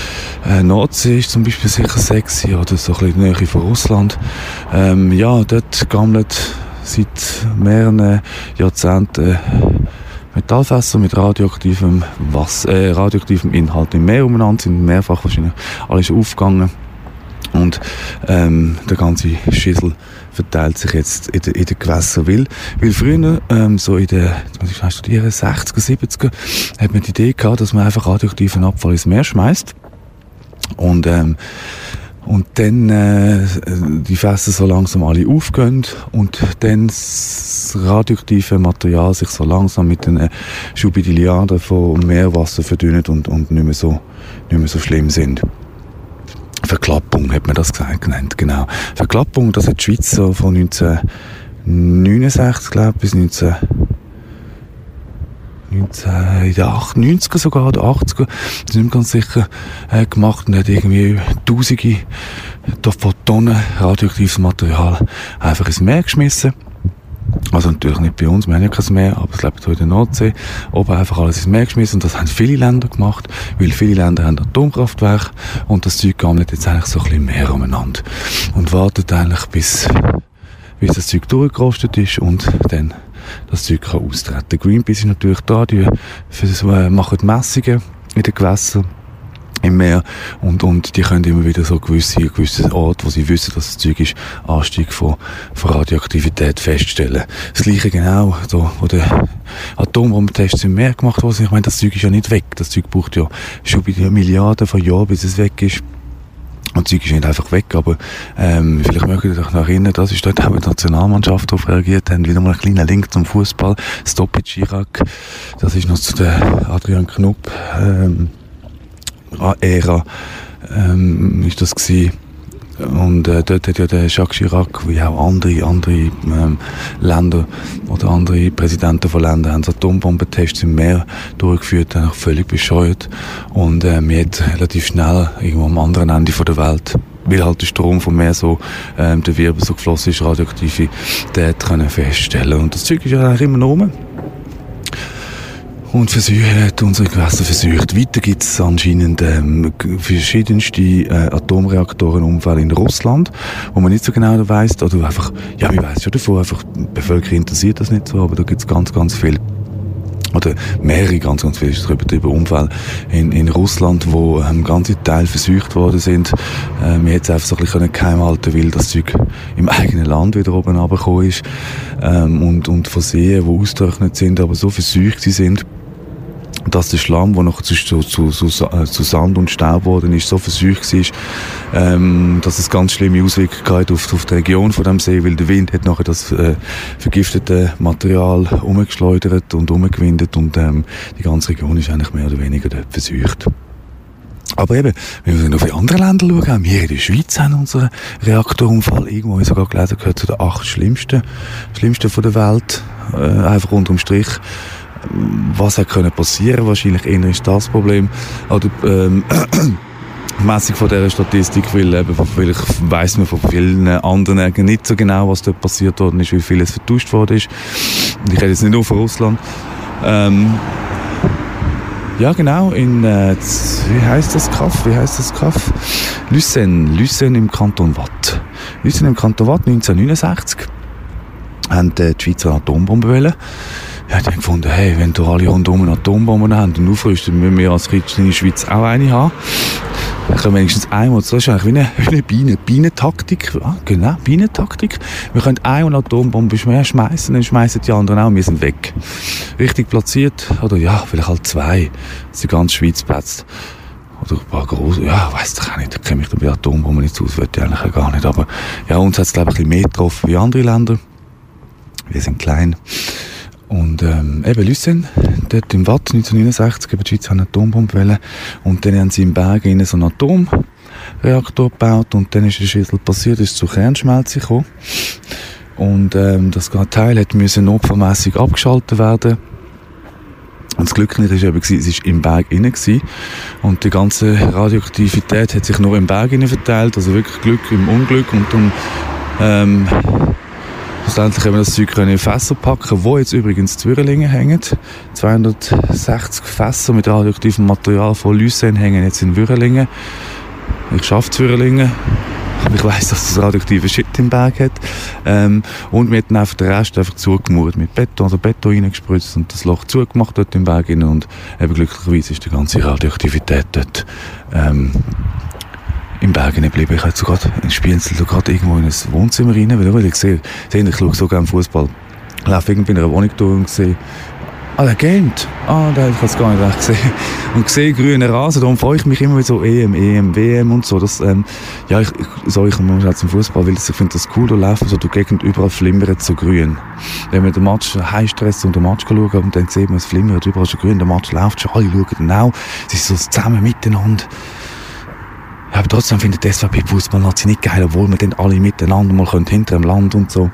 Äh, Nordsee ist zum Beispiel sicher sexy oder so ein bisschen die Nähe von Russland. Ähm, ja, dort gammelt seit mehreren Jahrzehnten Metallfässer mit radioaktivem Wasser, äh, radioaktivem Inhalt im Meer umeinander, sind mehrfach wahrscheinlich alles aufgegangen. Und ähm, der ganze Schissel verteilt sich jetzt in den in Gewässern. Weil, weil früher, ähm, so in den, jetzt muss ich schnell studieren, 60er, 70er, hat man die Idee gehabt, dass man einfach radioaktiven Abfall ins Meer schmeißt. Und, ähm, und dann äh, die Fässer so langsam alle aufgehen und dann das radioaktive Material sich so langsam mit den Schubidilliarden von Meerwasser verdünnt und, und nicht, mehr so, nicht mehr so schlimm sind. Verklappung hat man das gesagt, genannt, genau. Verklappung, das hat die Schweiz so von 1969, glaube bis 19, 19, in den 90er sogar, oder 80er, ich bin nicht ganz sicher, äh, gemacht und hat irgendwie tausende von Tonnen radioaktives Material einfach ins Meer geschmissen. Also natürlich nicht bei uns, wir haben ja kein Meer, aber es lebt hier in der Nordsee. Oben einfach alles ins Meer geschmissen und das haben viele Länder gemacht, weil viele Länder haben Atomkraftwerke und das Zeug gammelt jetzt eigentlich so ein bisschen mehr umeinander und wartet eigentlich bis, bis das Zeug durchgerostet ist und dann das Zeug kann austreten. Greenpeace ist natürlich da, die für, äh, machen Messungen in den Gewässern im Meer und, und die können immer wieder so gewisse, gewisse Orte, wo sie wissen, dass das Zeug ist, Anstieg von, von Radioaktivität feststellen. Das gleiche genau, so, wo der Atombombentests im Meer gemacht sind. Ich meine, das Zeug ist ja nicht weg. Das Zeug braucht ja schon bei Milliarden von Jahren, bis es weg ist. Und das Zeug ist nicht einfach weg, aber ähm, vielleicht mögt ihr euch noch erinnern, das ist dort auch die Nationalmannschaft darauf reagiert haben. Wieder mal ein kleiner Link zum Fußball. Stop it Chirac. Das ist noch zu der Adrian Knupp ähm, Ära ähm, ist das gewesen. Und äh, dort hat ja der Jacques Chirac, wie auch andere, andere ähm, Länder oder andere Präsidenten von Ländern, haben Atombombentests im Meer durchgeführt, auch völlig bescheuert. Und äh, man hat relativ schnell irgendwo am anderen Ende der Welt weil halt der Strom vom Meer so, ähm, der Wirbel so geflossen ist, Radioaktivität können feststellen. Und das Zeug ist ja eigentlich immer noch rum und versucht, unsere Gewässer versucht. Weiter gibt es anscheinend ähm, verschiedenste äh, Atomreaktorenunfälle in Russland, wo man nicht so genau weiss, oder einfach, ja, man weiss schon davon, einfach die Bevölkerung interessiert das nicht so, aber da gibt es ganz, ganz viel oder mehrere, ganz, ganz viele, es übertrieben, Unfälle in, in Russland, wo ähm, ganze Teile versucht worden sind. Ähm, wir hätten es einfach so ein bisschen geheim halten weil das Zeug im eigenen Land wieder oben runtergekommen ist. Ähm, und, und von Seen, die ausgetrocknet sind, aber so versucht sie sind, dass der Schlamm, der noch zu, zu, zu, zu, äh, Sand und Staub geworden ist, so versucht war, ähm, dass es ganz schlimme Auswirkungen auf, auf die Region von dem See, weil der Wind hat nachher das äh, vergiftete Material umgeschleudert und umgewindet und ähm, die ganze Region ist eigentlich mehr oder weniger dort versucht. Aber eben, wenn wir auf die anderen Länder schauen, wir in der Schweiz haben unseren Reaktorunfall irgendwo, habe ich sogar gelesen, gehört zu den acht schlimmsten, schlimmsten von der Welt, äh, einfach unterm Strich was hätte können passieren wahrscheinlich eher ist das Problem oder ähm, Messung von dieser Statistik, weil eben, vielleicht weiss man von vielen anderen nicht so genau, was dort passiert worden ist, wie vieles vertauscht worden ist. Ich rede jetzt nicht nur von Russland. Ähm, ja, genau, in, äh, wie heißt das Kaff? Wie heißt das Kaff? Lüssen, Lüssen im Kanton Watt. Lüssen im Kanton Watt, 1969, haben äh, die Schweizer Atombombe wollen. Ja, die haben gefunden, hey, wenn du alle rundum eine Atombomben haben und aufrüsten, müssen wir als kleine Schweiz auch eine haben. Dann können wir wenigstens einmal, das ist eigentlich wie eine, wie eine Biene, Bienentaktik, ah, genau, Bienentaktik. Wir können eine Atombombe schmeißen, dann schmeißen die anderen auch, wir sind weg. Richtig platziert, oder ja, vielleicht halt zwei, dass die ganze Schweiz platzt. Oder ein paar große, ja, weiss doch auch nicht, da kenne ich bei Atombomben nicht aus, würde ich eigentlich gar nicht, aber ja, uns hat es glaube ich ein bisschen mehr getroffen wie andere Länder. Wir sind klein. Und ähm, eben Lüssen, dort im Watt 1969, eben die Schweiz eine Atombombe und dann haben sie im Berg so einen Atomreaktor gebaut und dann ist ein Schüssel passiert, ist zur Kernschmelze gekommen. Und ähm, das Teil müssen notfallmässig abgeschaltet werden. Und das Glück nicht ist eben, es war im Berg gewesen. Und die ganze Radioaktivität hat sich nur im Berg verteilt. Also wirklich Glück im Unglück. Und dann, ähm, Schlussendlich haben wir das Zeug in Fässer packen, wo jetzt übrigens Zwirrlinge hängen. 260 Fässer mit radioaktivem Material von Lysen hängen jetzt in Würrelingen. Ich schaffe Zwirrlinge. Aber ich weiss, dass das radioaktive Shit im Berg hat. Ähm, und wir einfach den Rest einfach zugemauert mit Beton, also Beton reingespritzt und das Loch zugemacht dort im Berg. Und eben glücklicherweise ist die ganze Radioaktivität dort ähm, im Bergen geblieben. Ich habe sogar in Spienzel gerade irgendwo in ein Wohnzimmer rein, weil, ich sehe, ich schaue so gerne Fußball. Ich laufe irgendwie in einer Wohnung durch und sehe, ah, der gamet. Ah, der habe ich jetzt gar nicht recht gesehen. Und sehe grünen Rasen, darum freue ich mich immer so EM, EM, WM und so. Das, ähm, ja, ich, ich soll ich mal zum Fußball, weil ich finde das cool, da laufen so die Gegend überall flimmert so grün. Wenn man den Match High-Stress und den Match schauen und dann sieht man, es flimmert überall schon grün, der Match läuft schon, alle schauen dann auch, sie sind so zusammen miteinander. Ja, aber trotzdem findet die SVP Fußballnazi nicht geil, obwohl wir dann alle miteinander mal können, hinter dem Land und so.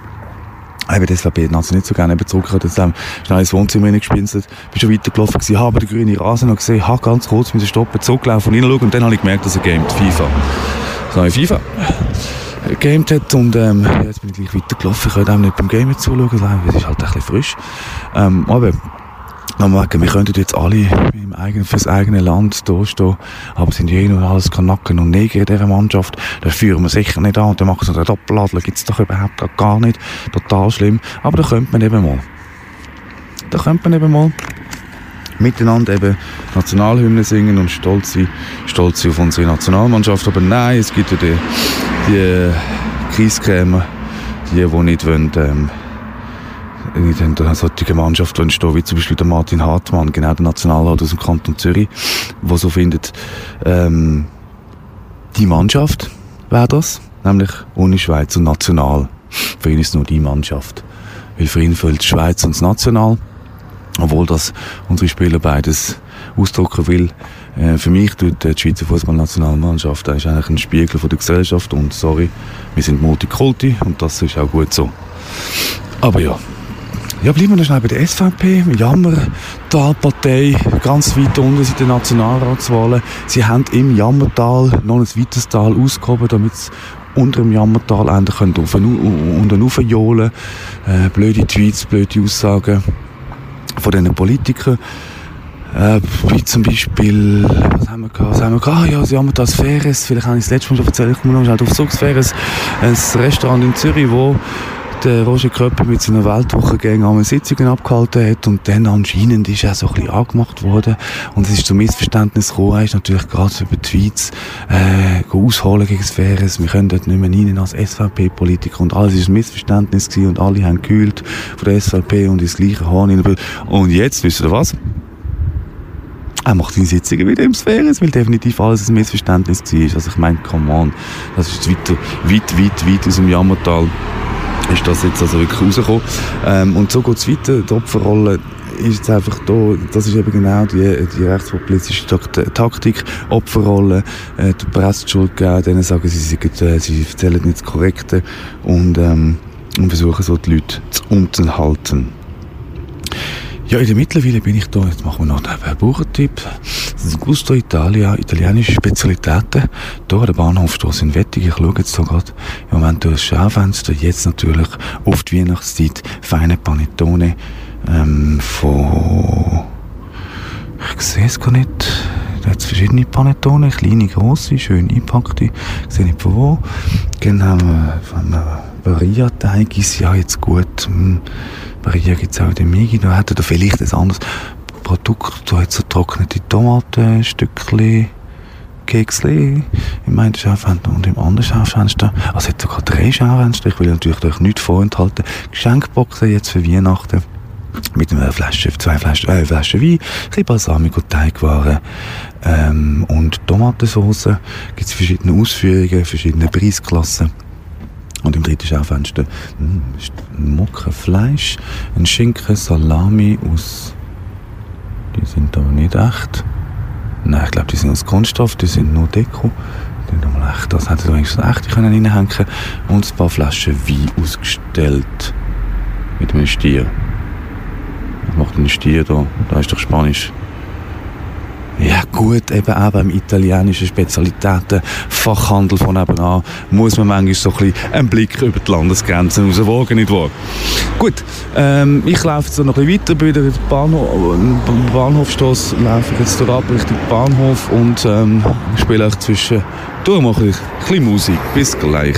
Eben, die SVP Nazi nicht so gerne eben hat jetzt ähm, schnell ins Wohnzimmer reingespinselt, bin schon weitergelaufen gewesen, habe den grünen Rasen noch gesehen, habe ganz kurz müssen stoppen, zurücklaufen und reinschauen und dann habe ich gemerkt, dass er gamet, FIFA. Das neue FIFA. Gamed hat und ähm, jetzt bin ich gleich weitergelaufen, ich konnte auch nicht beim Gamen zuschauen, es ist halt ein bisschen frisch. Ähm, aber Nochmal, wir könnten jetzt alle im eigenen, fürs eigene Land da stehen, aber sind ja eh nur alles Kanaken und Neger in dieser Mannschaft. Da führen wir sicher nicht an und dann machen sie einen Doppeladler, gibt's doch überhaupt gar nicht. Total schlimm. Aber da könnte man eben mal. Da könnte man eben mal miteinander eben Nationalhymne singen und stolz sein, stolz sein auf unsere Nationalmannschaft. Aber nein, es gibt ja die, die Kreiskrämer, die, die nicht wollen, ähm, in einer solchen Mannschaft entstehen, wie zum Beispiel der Martin Hartmann, genau der Nationalrat aus dem Kanton Zürich, der so findet, ähm, die Mannschaft wäre das, nämlich ohne Schweiz und National. Für ihn ist es nur die Mannschaft. Weil für ihn fehlt Schweiz und das National, obwohl das unsere Spieler beides ausdrücken will. Äh, für mich tut die Schweizer Fußballnationalmannschaft eigentlich ein Spiegel von der Gesellschaft und sorry, wir sind Multikulti und das ist auch gut so. Aber ja, ja, bleiben wir noch schnell bei der SVP, Jammertal-Partei, ganz weit unten sind die Nationalratswahlen. Sie haben im Jammertal noch ein weiteres Tal ausgehoben, damit sie unter dem Jammertal endlich können auf und raufjohlen äh, Blöde Tweets, blöde Aussagen von diesen Politikern. Äh, wie zum Beispiel, was haben wir gehabt? Was haben wir gehabt? Ah, ja, sie haben das Ferres, vielleicht habe ich das letzte Mal schon erzählt, ich komme noch schnell auf Suchs ein Restaurant in Zürich, wo der Roger Köpper mit seiner Weltwochengänge einmal Sitzungen abgehalten hat? Und dann anscheinend ist er so ein bisschen angemacht worden. Und es ist zu Missverständnis gekommen, er ist natürlich gerade über Tweets äh, ausholen gegen Faires, wir können dort nicht mehr rein als SVP-Politiker und alles ist ein Missverständnis gewesen und alle haben gekühlt von der SVP und ins gleiche Horn. Und jetzt, wisst ihr was? Er macht seine Sitzungen wieder im Sphäres, weil definitiv alles ein Missverständnis war. Also ich meine, come on, das ist weiter, weit, weit, weit aus dem Jammertal ist das jetzt also wirklich rausgekommen. Ähm, und so geht es weiter. Die Opferrolle ist jetzt einfach da, das ist eben genau die, die rechtspopulistische Takt Taktik, Opferrolle, äh, die Presse Schuld geben, denen sagen, sie, sind, äh, sie erzählen nicht das Korrekte und, ähm, und versuchen so die Leute zu unterhalten. Ja, in der Mittlerweile bin ich da, jetzt machen wir noch einen Buchentipp. Das ist Gusto Italia, italienische Spezialitäten. Hier an der Bahnhofstrasse in Wettig. Ich schaue jetzt da gerade im Moment durch das Schaufenster. Jetzt natürlich auf die Weihnachtszeit feine Panettone ähm, von... Ich sehe es gar nicht. Da hat es verschiedene Panettone, kleine, grosse, schön eingepackte. Ich sehe nicht von wo. Dann haben wir von Varia-Teig ist ja jetzt gut. Hm. Varia gibt es auch in der Migi. Da hätte er vielleicht ein anderes Produkt. Da hat so trocknete Tomatenstückchen. Keksli im Schaufenster und im anderen Schaufenster. Also hat sogar drei Schaufenster. Ich will natürlich euch nichts vorenthalten. Geschenkboxen jetzt für Weihnachten. Mit einer Flasche, zwei Flaschen, äh, Flaschen Wein, ein bisschen Balsamico, Teigwaren ähm, und Tomatensauce. Gibt es verschiedene Ausführungen, verschiedene Preisklassen. Und im dritten Schaufenster mh, ist ein Mockenfleisch, ein Schinken, Salami aus... Die sind aber nicht echt. Nein, ich glaube, die sind aus Kunststoff, die sind nur Deko. Die sind aber echt. Das hätte ich wenigstens können reinhängen Und ein paar Flaschen Wein ausgestellt. Mit einem Stier. Was macht ein Stier da? Da ist doch Spanisch. Ja gut, eben auch beim italienischen Spezialitäten-Fachhandel von nebenan muss man manchmal so ein bisschen einen Blick über die Landesgrenzen rauswagen, nicht wahr? Gut, ähm, ich laufe jetzt noch ein bisschen weiter, in der Bahnhof, äh, Bahnhofstrasse, laufe ich jetzt hier ab Richtung Bahnhof und ähm, spiele euch zwischen durch mal ein bisschen Musik. Bis gleich.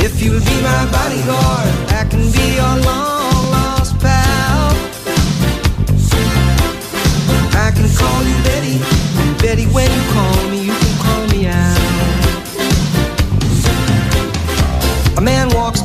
If you'll be my bodyguard, I can be your long lost pal. I can call you Betty, Betty, when you call me, you can call me out. A man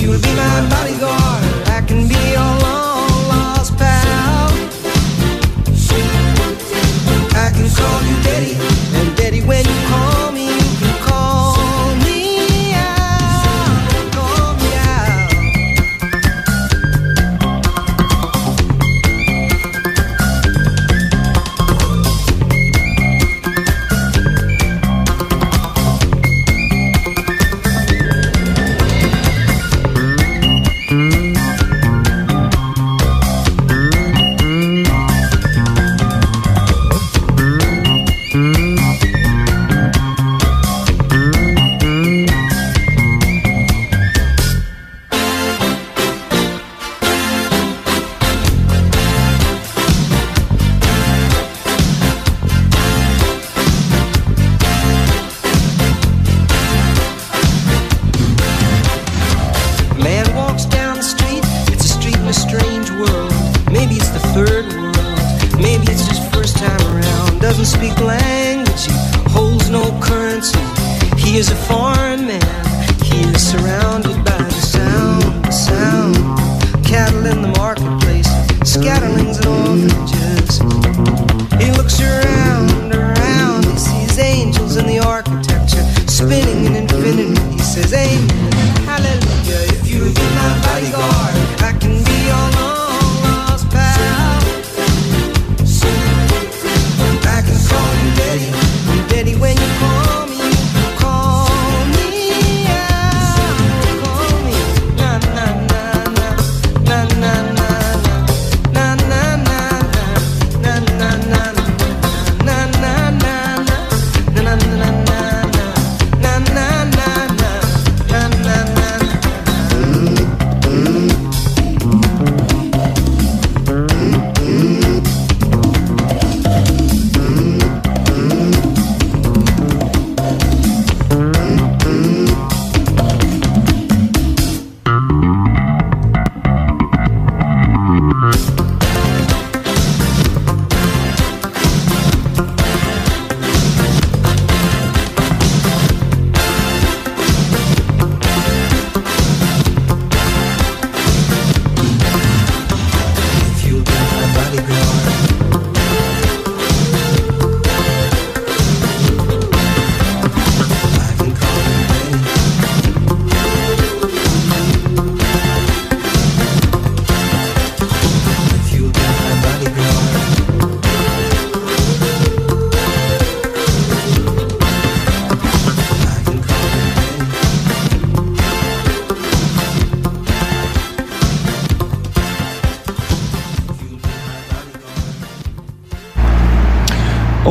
You'll be my bodyguard, I can be your long lost pal. I can call you Daddy,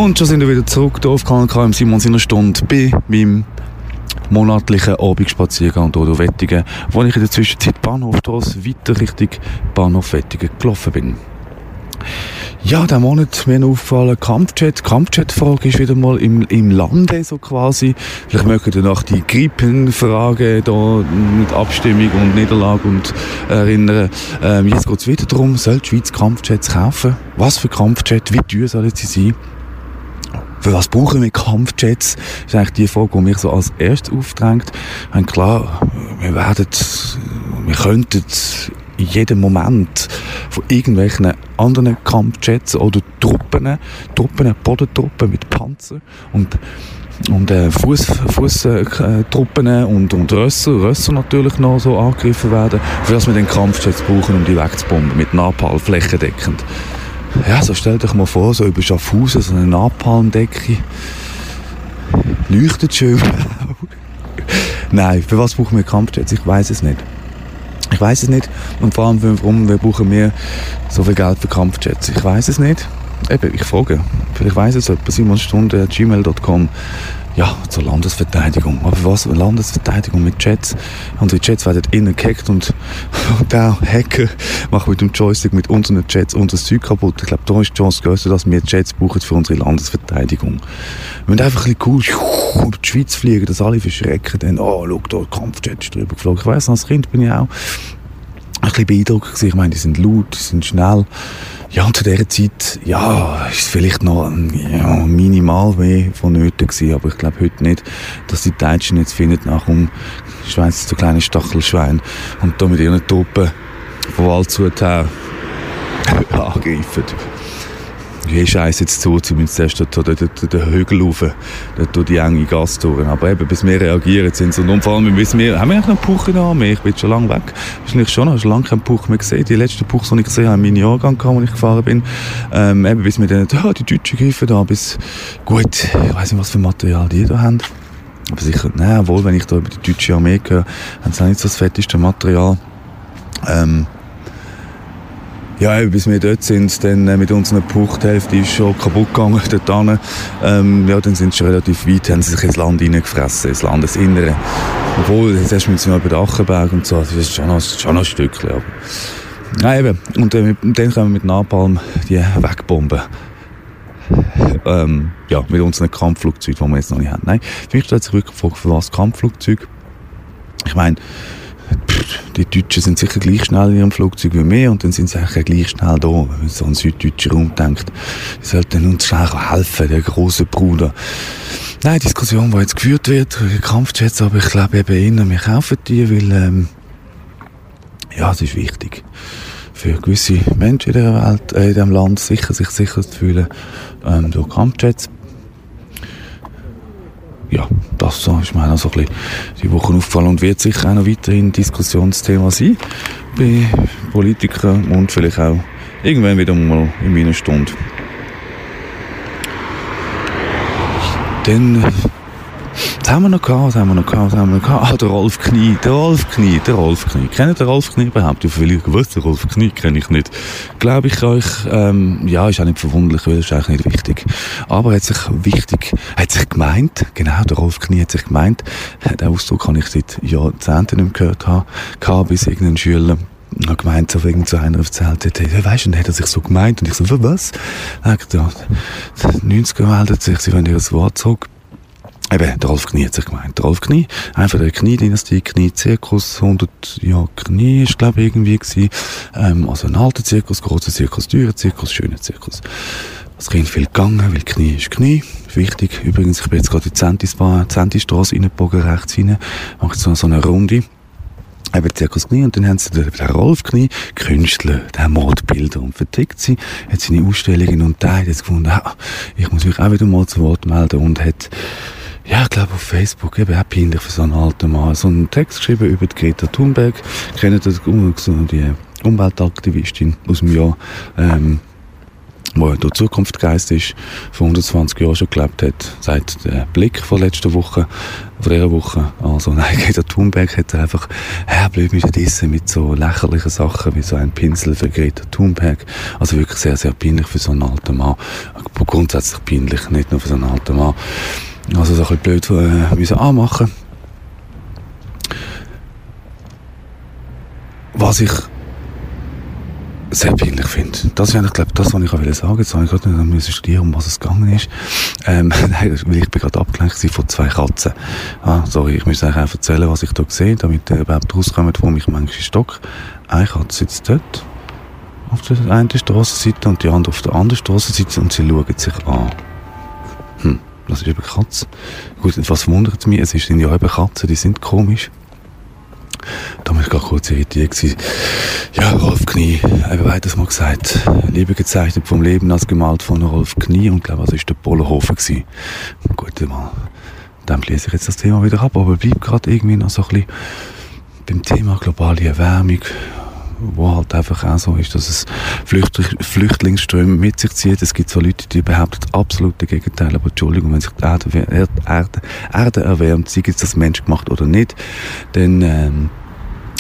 Und schon sind wir wieder zurück hier auf Kanal K im Simon seiner Stunde bei meinem monatlichen Abendspaziergang hier durch Wettigen, wo ich in der Zwischenzeit Bahnhofstrasse weiter Richtung Bahnhof Wettigen gelaufen bin. Ja, der Monat mir aufgefallen, Kampfjet. Kampfjet-Frage ist wieder mal im, im Lande so quasi. Vielleicht mögt ihr nach die Gripen-Frage da mit Abstimmung und Niederlage und erinnern. Ähm, jetzt geht es wieder darum, soll die Schweiz Kampfjets kaufen? Was für Kampfjet? Wie teuer sollen sie sein? Für was brauchen wir Kampfjets? Das ist eigentlich die Frage, die mich so als erstes aufdrängt. Und klar, wir werden, wir könnten in jedem Moment von irgendwelchen anderen Kampfjets oder Truppen, Truppen, Bodentruppen mit Panzer und und äh, Fuß, Fußtruppen und, und Rösser, Rösser natürlich noch so angegriffen werden, für das wir den Kampfjets brauchen, um die wegzubomben, mit Napalm flächendeckend. Ja, so stell dich mal vor, so über Schaffhausen, so eine Napalmdecke. Leuchtet schön. Nein, für was brauchen wir Kampfjets? Ich weiß es nicht. Ich weiß es nicht. Und vor allem, warum wir brauchen wir so viel Geld für Kampfjets? Ich weiß es nicht. Eben, ich frage. Vielleicht weiß es jemand. simonstunde.gmail.com ja, zur Landesverteidigung. Aber was? Landesverteidigung mit Jets. Unsere Jets werden innen gehackt und, und der Hacker macht mit dem Joystick mit unseren Jets unser Zeug kaputt. Ich glaube, da ist die Chance größer, dass wir Jets brauchen für unsere Landesverteidigung. Wir müssen einfach ein bisschen cool über die Schweiz fliegen, dass alle verschrecken. Dann, oh, schau, da, Kampfjet ist drüber geflogen. Ich weiss, als Kind bin ich auch ein bisschen beeindruckt. Ich meine, die sind laut, die sind schnell. Ja, und zu dieser Zeit, ja, ist vielleicht noch ja, minimal mehr vonnöten gewesen, aber ich glaube heute nicht, dass die Deutschen jetzt finden, nach um Schweiz so kleine Stachelschwein und da mit ihren Truppen von Wald her angreifen. Hey, Scheiße jetzt zu, sie müssen zuerst dort, dort, dort, den Hügel rauf, dort durch die enge Gasse. Aber eben, bis wir reagieren, sind sie, und vor allem, bis wir, haben wir eigentlich noch Puch in der Armee? Ich bin schon lange weg. Wahrscheinlich schon, hast lange keinen Puch mehr gesehen. Die letzten Puchs, die ich gesehen habe, in meinem Jahrgang, als ich gefahren bin. Ähm, eben, bis wir dann, ja, die Deutschen greifen da, bis, gut, ich weiss nicht, was für Material die da haben. Aber sicher, nein, wohl, wenn ich da über die deutsche Armee höre, haben sie auch nicht so das fetteste Material. Ähm, ja, bis wir dort sind, dann äh, mit unserer Puch, die Hälfte ist schon kaputt gegangen dort. Ähm, ja, dann sind sie schon relativ weit, haben sie sich ins Land reingefressen, ins Landesinnere. Obwohl, jetzt erst müssen wir über den und so, das ist schon noch, schon noch ein Stückchen. Aber. Nein, eben. Und äh, dann können wir mit Napalm die wegbomben. Ähm, ja, mit unseren Kampfflugzeugen, die wir jetzt noch nicht haben. Nein, für mich stellt sich wirklich die Frage, für was Kampfflugzeug? Ich meine, die Deutschen sind sicher gleich schnell in ihrem Flugzeug wie wir und dann sind sie eigentlich gleich schnell da, wenn man so an den süddeutschen Raum denkt. Die sollten uns schnell helfen, der große Bruder. Nein, die Diskussion, die jetzt geführt wird, Kampfjets, aber ich glaube eben eher, wir kaufen die, weil, ähm, ja, es ist wichtig für gewisse Menschen in dieser Welt, äh, in diesem Land, sicher, sich sicher zu fühlen ähm, durch Kampfjets. Ja, das ist mir auch so ein bisschen die Woche aufgefallen und wird sicher auch noch weiterhin Diskussionsthema sein bei Politikern und vielleicht auch irgendwann wieder mal in meiner Stunde. Dann, was haben wir noch gehabt, was haben wir noch gehabt, was haben wir noch gehabt? Ah, der Rolf Knie, der Rolf Knie, der Rolf Knie. Kennt ihr Rolf Knie überhaupt? Ja, viele gewusst, der Rolf Knie kenne ich nicht. Glaube ich euch, ähm, ja, ist auch nicht verwunderlich, weil das ist eigentlich nicht wichtig. Aber er hat sich wichtig, hat sich gemeint, genau, der Rolf Knie hat sich gemeint, den Ausdruck kann ich seit Jahrzehnten nicht mehr gehört haben, gehabt, bis irgendein Schüler noch gemeint, so wegen zu einer erzählt hat, hey, weißt du, dann hat er sich so gemeint. Und ich so, was? Er hat gesagt, ja, 90er meldet sich, sie wollen ihr Wort zurück. Eben, der Rolf Knie hat sich gemeint. Der Rolf Knie, einfach der Knie-Dynastie, Knie-Zirkus, 100 Jahre Knie ist, glaube ich, irgendwie gewesen. Ähm, also ein alter Zirkus, großer Zirkus, teurer Zirkus, schöner Zirkus. Das Kind viel gegangen, weil Knie ist Knie. Wichtig. Übrigens, ich bin jetzt gerade die Zentisbahn, Zentistrasse reingebogen, rechts rein. Mache jetzt so, eine Runde eben Zirkus Knie und dann haben sie den, Rolf Knie, Künstler, der macht Bilder und vertickt sie, hat seine Ausstellungen und da hat jetzt gefunden, ah, ich muss mich auch wieder mal zu Wort melden und hat ja, ich glaube auf Facebook, eben auch peinlich für so einen alten Mann, so einen Text geschrieben über die Greta Thunberg, kennt ihr so die Umweltaktivistin aus dem Jahr, ähm, wo durch die Zukunft geist ist, vor 120 Jahren schon gelebt hat, seit der Blick von letzter Woche, von dieser Woche. Also, nein, Greta Thunberg hat einfach, ja, blöd mit dissen, mit so lächerlichen Sachen, wie so ein Pinsel für Greta Thunberg. Also wirklich sehr, sehr peinlich für so einen alten Mann. Grundsätzlich peinlich, nicht nur für so einen alten Mann. Also so ein bisschen blöd äh, anmachen. Was ich sehr peinlich finde. Das ist eigentlich, glaube das, was ich auch sagen wollte. Jetzt habe ich gerade nicht müssen studieren, um was es gegangen ist. Ähm, nein, weil ich bin gerade abgelenkt von zwei Katzen. Ah, sorry, ich muss euch auch erzählen, was ich da sehe, damit ihr überhaupt rauskommt, wo mich manchmal stock. Eine Katze sitzt dort, auf der einen Strassenseite und die andere auf der anderen Strassenseite und sie schauen sich an. Hm, das ist eben Katze. Gut, was wundert mich, es sind ja eben Katzen, die sind komisch. Da war ich gerade kurz irritiert. Gewesen. Ja, Rolf Knie, eben weiter mal gesagt. Liebe gezeichnet vom Leben als gemalt von Rolf Knie und glaube, das war der Polohofen. Gewesen. Gut, mal. Dann schließe ich jetzt das Thema wieder ab, aber bleibt gerade irgendwie noch so ein bisschen beim Thema globale Erwärmung wo halt einfach auch so ist, dass es Flüchtling, Flüchtlingsströme mit sich zieht. Es gibt so Leute, die behaupten absolute Gegenteil, aber Entschuldigung, wenn sich die Erde, Erde, Erde, erwärmt, sei es das menschgemacht oder nicht, dann ähm,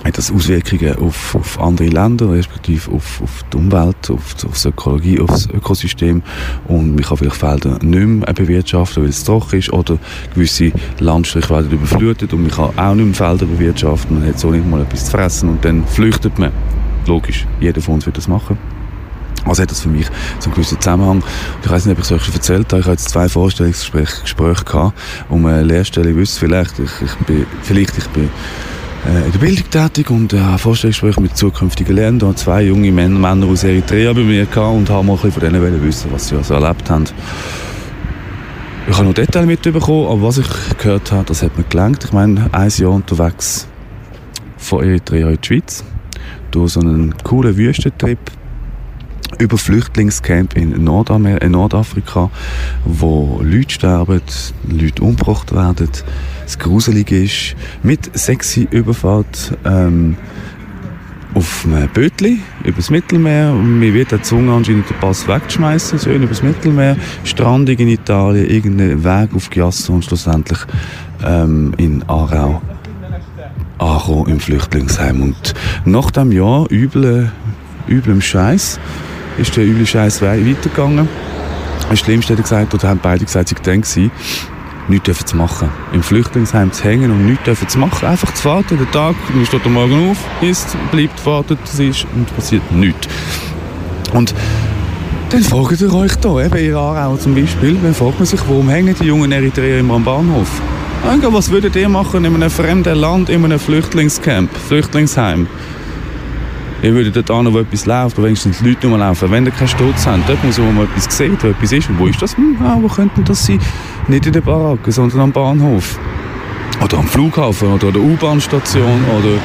hat das Auswirkungen auf, auf andere Länder, respektive auf, auf die Umwelt, auf, auf die Ökologie, auf das Ökosystem. Und man kann vielleicht Felder nicht mehr bewirtschaften, weil es trocken ist, oder gewisse Landstriche werden überflutet und man kann auch nicht mehr Felder bewirtschaften. Man hat so nicht mal etwas zu fressen und dann flüchtet man. Logisch, jeder von uns wird das machen. Also hat das für mich so einen gewissen Zusammenhang. Ich weiß nicht, ob ich es euch schon erzählt habe. Ich habe jetzt zwei Vorstellungsgespräche Gespräche gehabt. Um eine Lehrstelle, ich wüsste vielleicht, ich, ich bin, vielleicht ich bin in der Bildung tätig und äh, Vorstellungsgespräche mit zukünftigen Lehrern. Da zwei junge Männer, Männer aus Eritrea bei mir gehabt und haben mal ein bisschen von denen wissen, was sie also erlebt haben. Ich habe noch Details mitbekommen, aber was ich gehört habe, das hat mir gelangt. Ich meine, ein Jahr unterwegs von Eritrea in die Schweiz, durch so einen coolen Wüstentrip über Flüchtlingscamp in, Nordamer in Nordafrika, wo Leute sterben, Leute umgebracht werden, es gruselig ist, mit sexy Überfahrt ähm, auf einem Bötli übers Mittelmeer. Mir wird der Zunge anscheinend den Pass wegschmeißen, schön übers Mittelmeer, strandig in Italien, irgendeinen Weg auf Giasso und schlussendlich ähm, in Aarau angekommen im Flüchtlingsheim. Und nach dem Jahr übel, üblem Scheiß ist der üble Scheiß weitergegangen. Das Schlimmste hat er gesagt, oder haben beide gesagt, sie denken, nichts dürfen zu machen. Im Flüchtlingsheim zu hängen und nichts dürfen zu machen. Einfach zu warten, den Tag, man steht am Morgen auf, isst, bleibt, wartet, das ist und passiert nichts. Und dann fragt ihr euch da, eben in Aarau zum Beispiel, dann fragt man sich, warum hängen die jungen Eritreer immer am Bahnhof? Was würdet ihr machen in einem fremden Land, in einem Flüchtlingscamp, Flüchtlingsheim? Ihr würdet dort an, wo etwas läuft, wo wenigstens die Leute rumlaufen. Wenn ihr keinen Stutz habt, dort muss man mal etwas sehen, wo etwas ist. Und wo ist das? Hm, ah, wo könnte das sein? nicht in der Baracke, sondern am Bahnhof. Oder am Flughafen oder an der U-Bahn-Station oder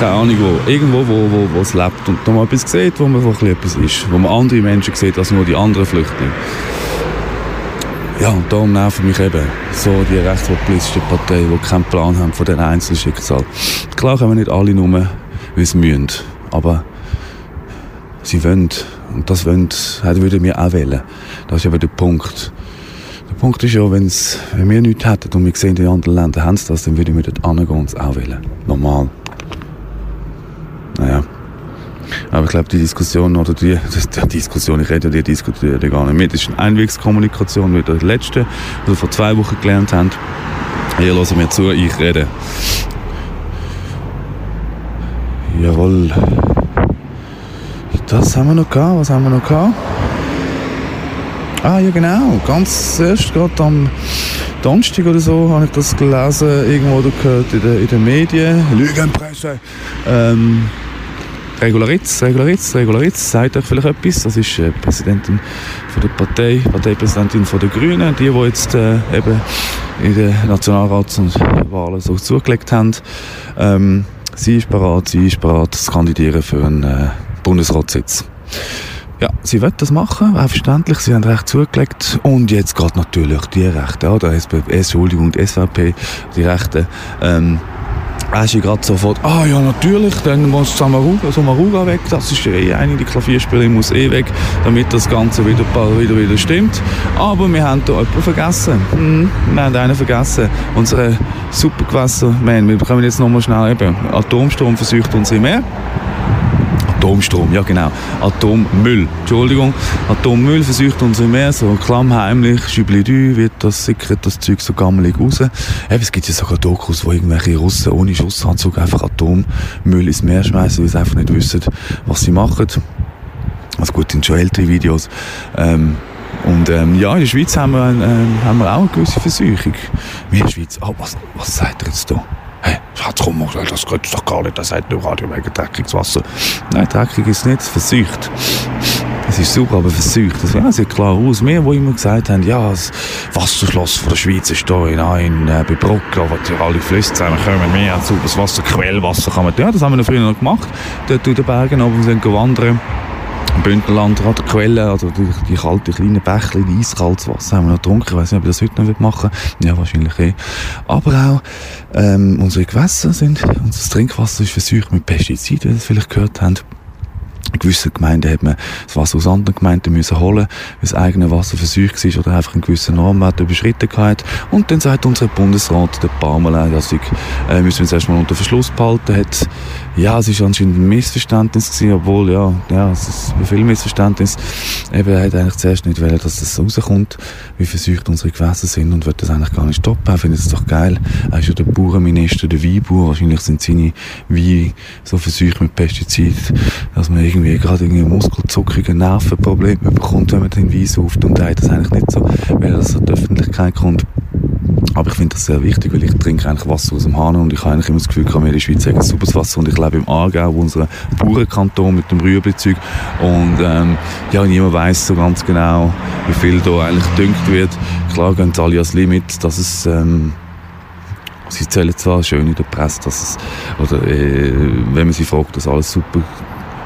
keine Ahnung wo. Irgendwo, wo, wo, wo es lebt und da mal etwas sieht, wo man wo etwas ist. Wo man andere Menschen sieht als nur die anderen Flüchtlinge. Ja, und darum nerven mich eben so die rechtspopulistische Partei, die keinen Plan haben von den Einzelschicksal. Klar können wir nicht alle nur, wie sie müssen, aber sie wollen. Und das wollen, das würden wir auch wählen. Das ist eben der Punkt. Der Punkt ist ja, wenn's, wenn wir nichts hätten und wir sehen, in anderen Ländern haben das, dann würden wir dort hingehen und es auch wählen. Normal. Naja. Aber ich glaube, die Diskussion, oder die, die Diskussion, ich rede, die diskutieren die gar nicht mit, das ist eine Einwegskommunikation, wie der letzte, die wir vor zwei Wochen gelernt haben. Hier hören wir zu, ich rede. Jawohl. Das haben wir noch gehabt, was haben wir noch gehabt? Ah, ja genau, ganz erst gerade am Donnerstag oder so habe ich das gelesen, irgendwo oder gehört in den, in den Medien, Lügenpresse. Ähm, Regularitz, Regularitz, Regularitz, sagt euch vielleicht etwas. Das ist äh, Präsidentin von der Partei, Parteipräsidentin von der Grünen, die, die jetzt äh, eben in den Nationalratswahlen so zugelegt haben. Ähm, sie ist bereit, sie ist bereit zu kandidieren für einen äh, Bundesratssitz. Ja, sie wird das machen, auch verständlich. Sie haben recht zugelegt. Und jetzt geht natürlich die Rechte, ja, der SPP, Entschuldigung, die SVP, die Rechte, ähm, hast du gerade sofort, ah ja, natürlich, dann muss Samaruga, Samaruga weg, das ist eh eine, die Klavierspielerin muss eh weg, damit das Ganze wieder, wieder, wieder stimmt. Aber wir haben da jemanden vergessen. Hm, wir haben einen vergessen. Unsere Supergewässerman, wir bekommen jetzt nochmal schnell eben, Atomstrom versucht uns immer. Atomstrom, ja genau. Atommüll, Entschuldigung. Atommüll versucht uns im Meer, so klammheimlich, schüblidü, wird das, sickert das Zeug so gammelig raus. Es gibt ja sogar Dokus, wo irgendwelche Russen ohne Schussanzug einfach Atommüll ins Meer schmeißen, weil sie einfach nicht wissen, was sie machen. Also gut, sind schon ältere Videos. Ähm, und ähm, ja, in der Schweiz haben wir, ähm, haben wir auch eine gewisse Versuchung. Wir in der Schweiz, oh, was, was sagt ihr jetzt da? Schatz, komm, das geht doch gar nicht, das sagt nur Radio wegen dreckiges Wasser. Nein, dreckig ist nicht, versucht. Es ist super, aber versucht. Das ja, sieht klar aus. Wir, die immer gesagt haben, ja, das Wasserschloss von der Schweiz ist da in, in äh, bei Bruck, wo alle Flüsse zusammenkommen, mehr als sauberes Wasser, Quellwasser kann man, ja, das haben wir früher noch gemacht, dort durch den Bergen, wir sind wandern. Im Bündnerland, an der Quelle, also die, die kalte kleinen Bächlein, eiskaltes Wasser haben wir noch getrunken. Ich weiß nicht, ob ich das heute noch machen will. Ja, wahrscheinlich eh. Aber auch ähm, unsere Gewässer sind, unser Trinkwasser ist verseucht mit Pestiziden, wie ihr vielleicht gehört habt. In gewissen Gemeinden hat man das Wasser aus anderen Gemeinden müssen holen, weil das eigene Wasser verseucht war oder einfach einen gewissen Normwert überschritten hat. Und dann sagt unser Bundesrat, der Parmelin, dass ich, äh, müssen wir es erstmal unter Verschluss behalten. Hat, ja, es ist anscheinend ein Missverständnis gewesen, obwohl, ja, ja, es ist ein viel Missverständnis. Eben, er hat eigentlich zuerst nicht wollen, dass das rauskommt, wie verseucht unsere Gewässer sind und wird das eigentlich gar nicht stoppen. Er findet es doch geil. Er ist ja der Bauernminister, der Weinbauer. Wahrscheinlich sind seine Weine so verseucht mit Pestiziden, dass man irgendwie gerade irgendwie Muskelzuckungen, Nervenprobleme bekommt, wenn man den Wein sauft. Und er hat das eigentlich nicht so, weil das an die Öffentlichkeit kommt. Aber ich finde das sehr wichtig, weil ich trinke eigentlich Wasser aus dem Hahn und ich habe eigentlich immer das Gefühl, wir in der Schweiz haben sauberes Wasser und ich lebe im Aargau, unserem Bauernkanton mit dem Rüebli-Zeug und ähm, ja, niemand weiß so ganz genau, wie viel da eigentlich gedüngt wird. Klar gehen alle ans Limit, dass es ähm, Sie zählen zwar schön in der Presse, dass es, oder äh, wenn man sie fragt, dass alles super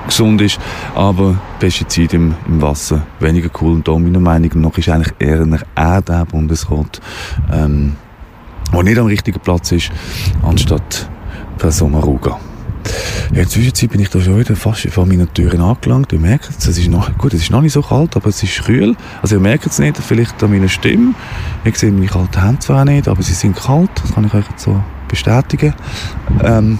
gesund ist, aber Pestizide im, im Wasser weniger cool. Und da meiner Meinung nach ist eigentlich eher er der Bundesrat, ähm, der nicht am richtigen Platz ist, anstatt Person Maruga. Ja, in der Zwischenzeit bin ich da schon wieder fast vor meiner Türen angelangt. Ihr merkt es, es ist noch, gut, es ist noch nicht so kalt, aber es ist kühl. Also ihr merkt es nicht, vielleicht an meiner Stimme. Ihr seht meine kalten Hände zwar nicht, aber sie sind kalt, das kann ich euch jetzt so bestätigen. Ähm,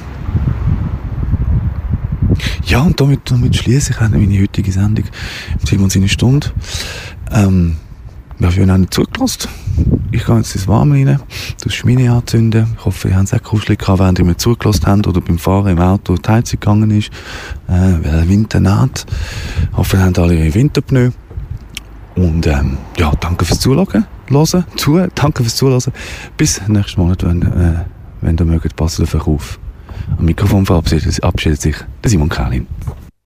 ja, und damit, damit schließe ich meine heutige Sendung Simon seine Stunde. Ähm, wir haben nicht zugelassen. Ich gehe jetzt ins Warme rein, das Schmine anzünden. Ich hoffe, ihr habt es auch kuschelig gehabt, während ihr mir zugelassen habt oder beim Fahren im Auto die Heizung gegangen ist, äh, weil der Winter naht. Ich hoffe, ihr habt alle ihre Winterpneu. Und ähm, ja, danke fürs Zuhören. Hören, zu, danke fürs Zuhören. Bis nächsten Monat, wenn, äh, wenn ihr mögt, passt auf euch auf. Am Mikrofon verabschiedet, sich der Simon Kalin.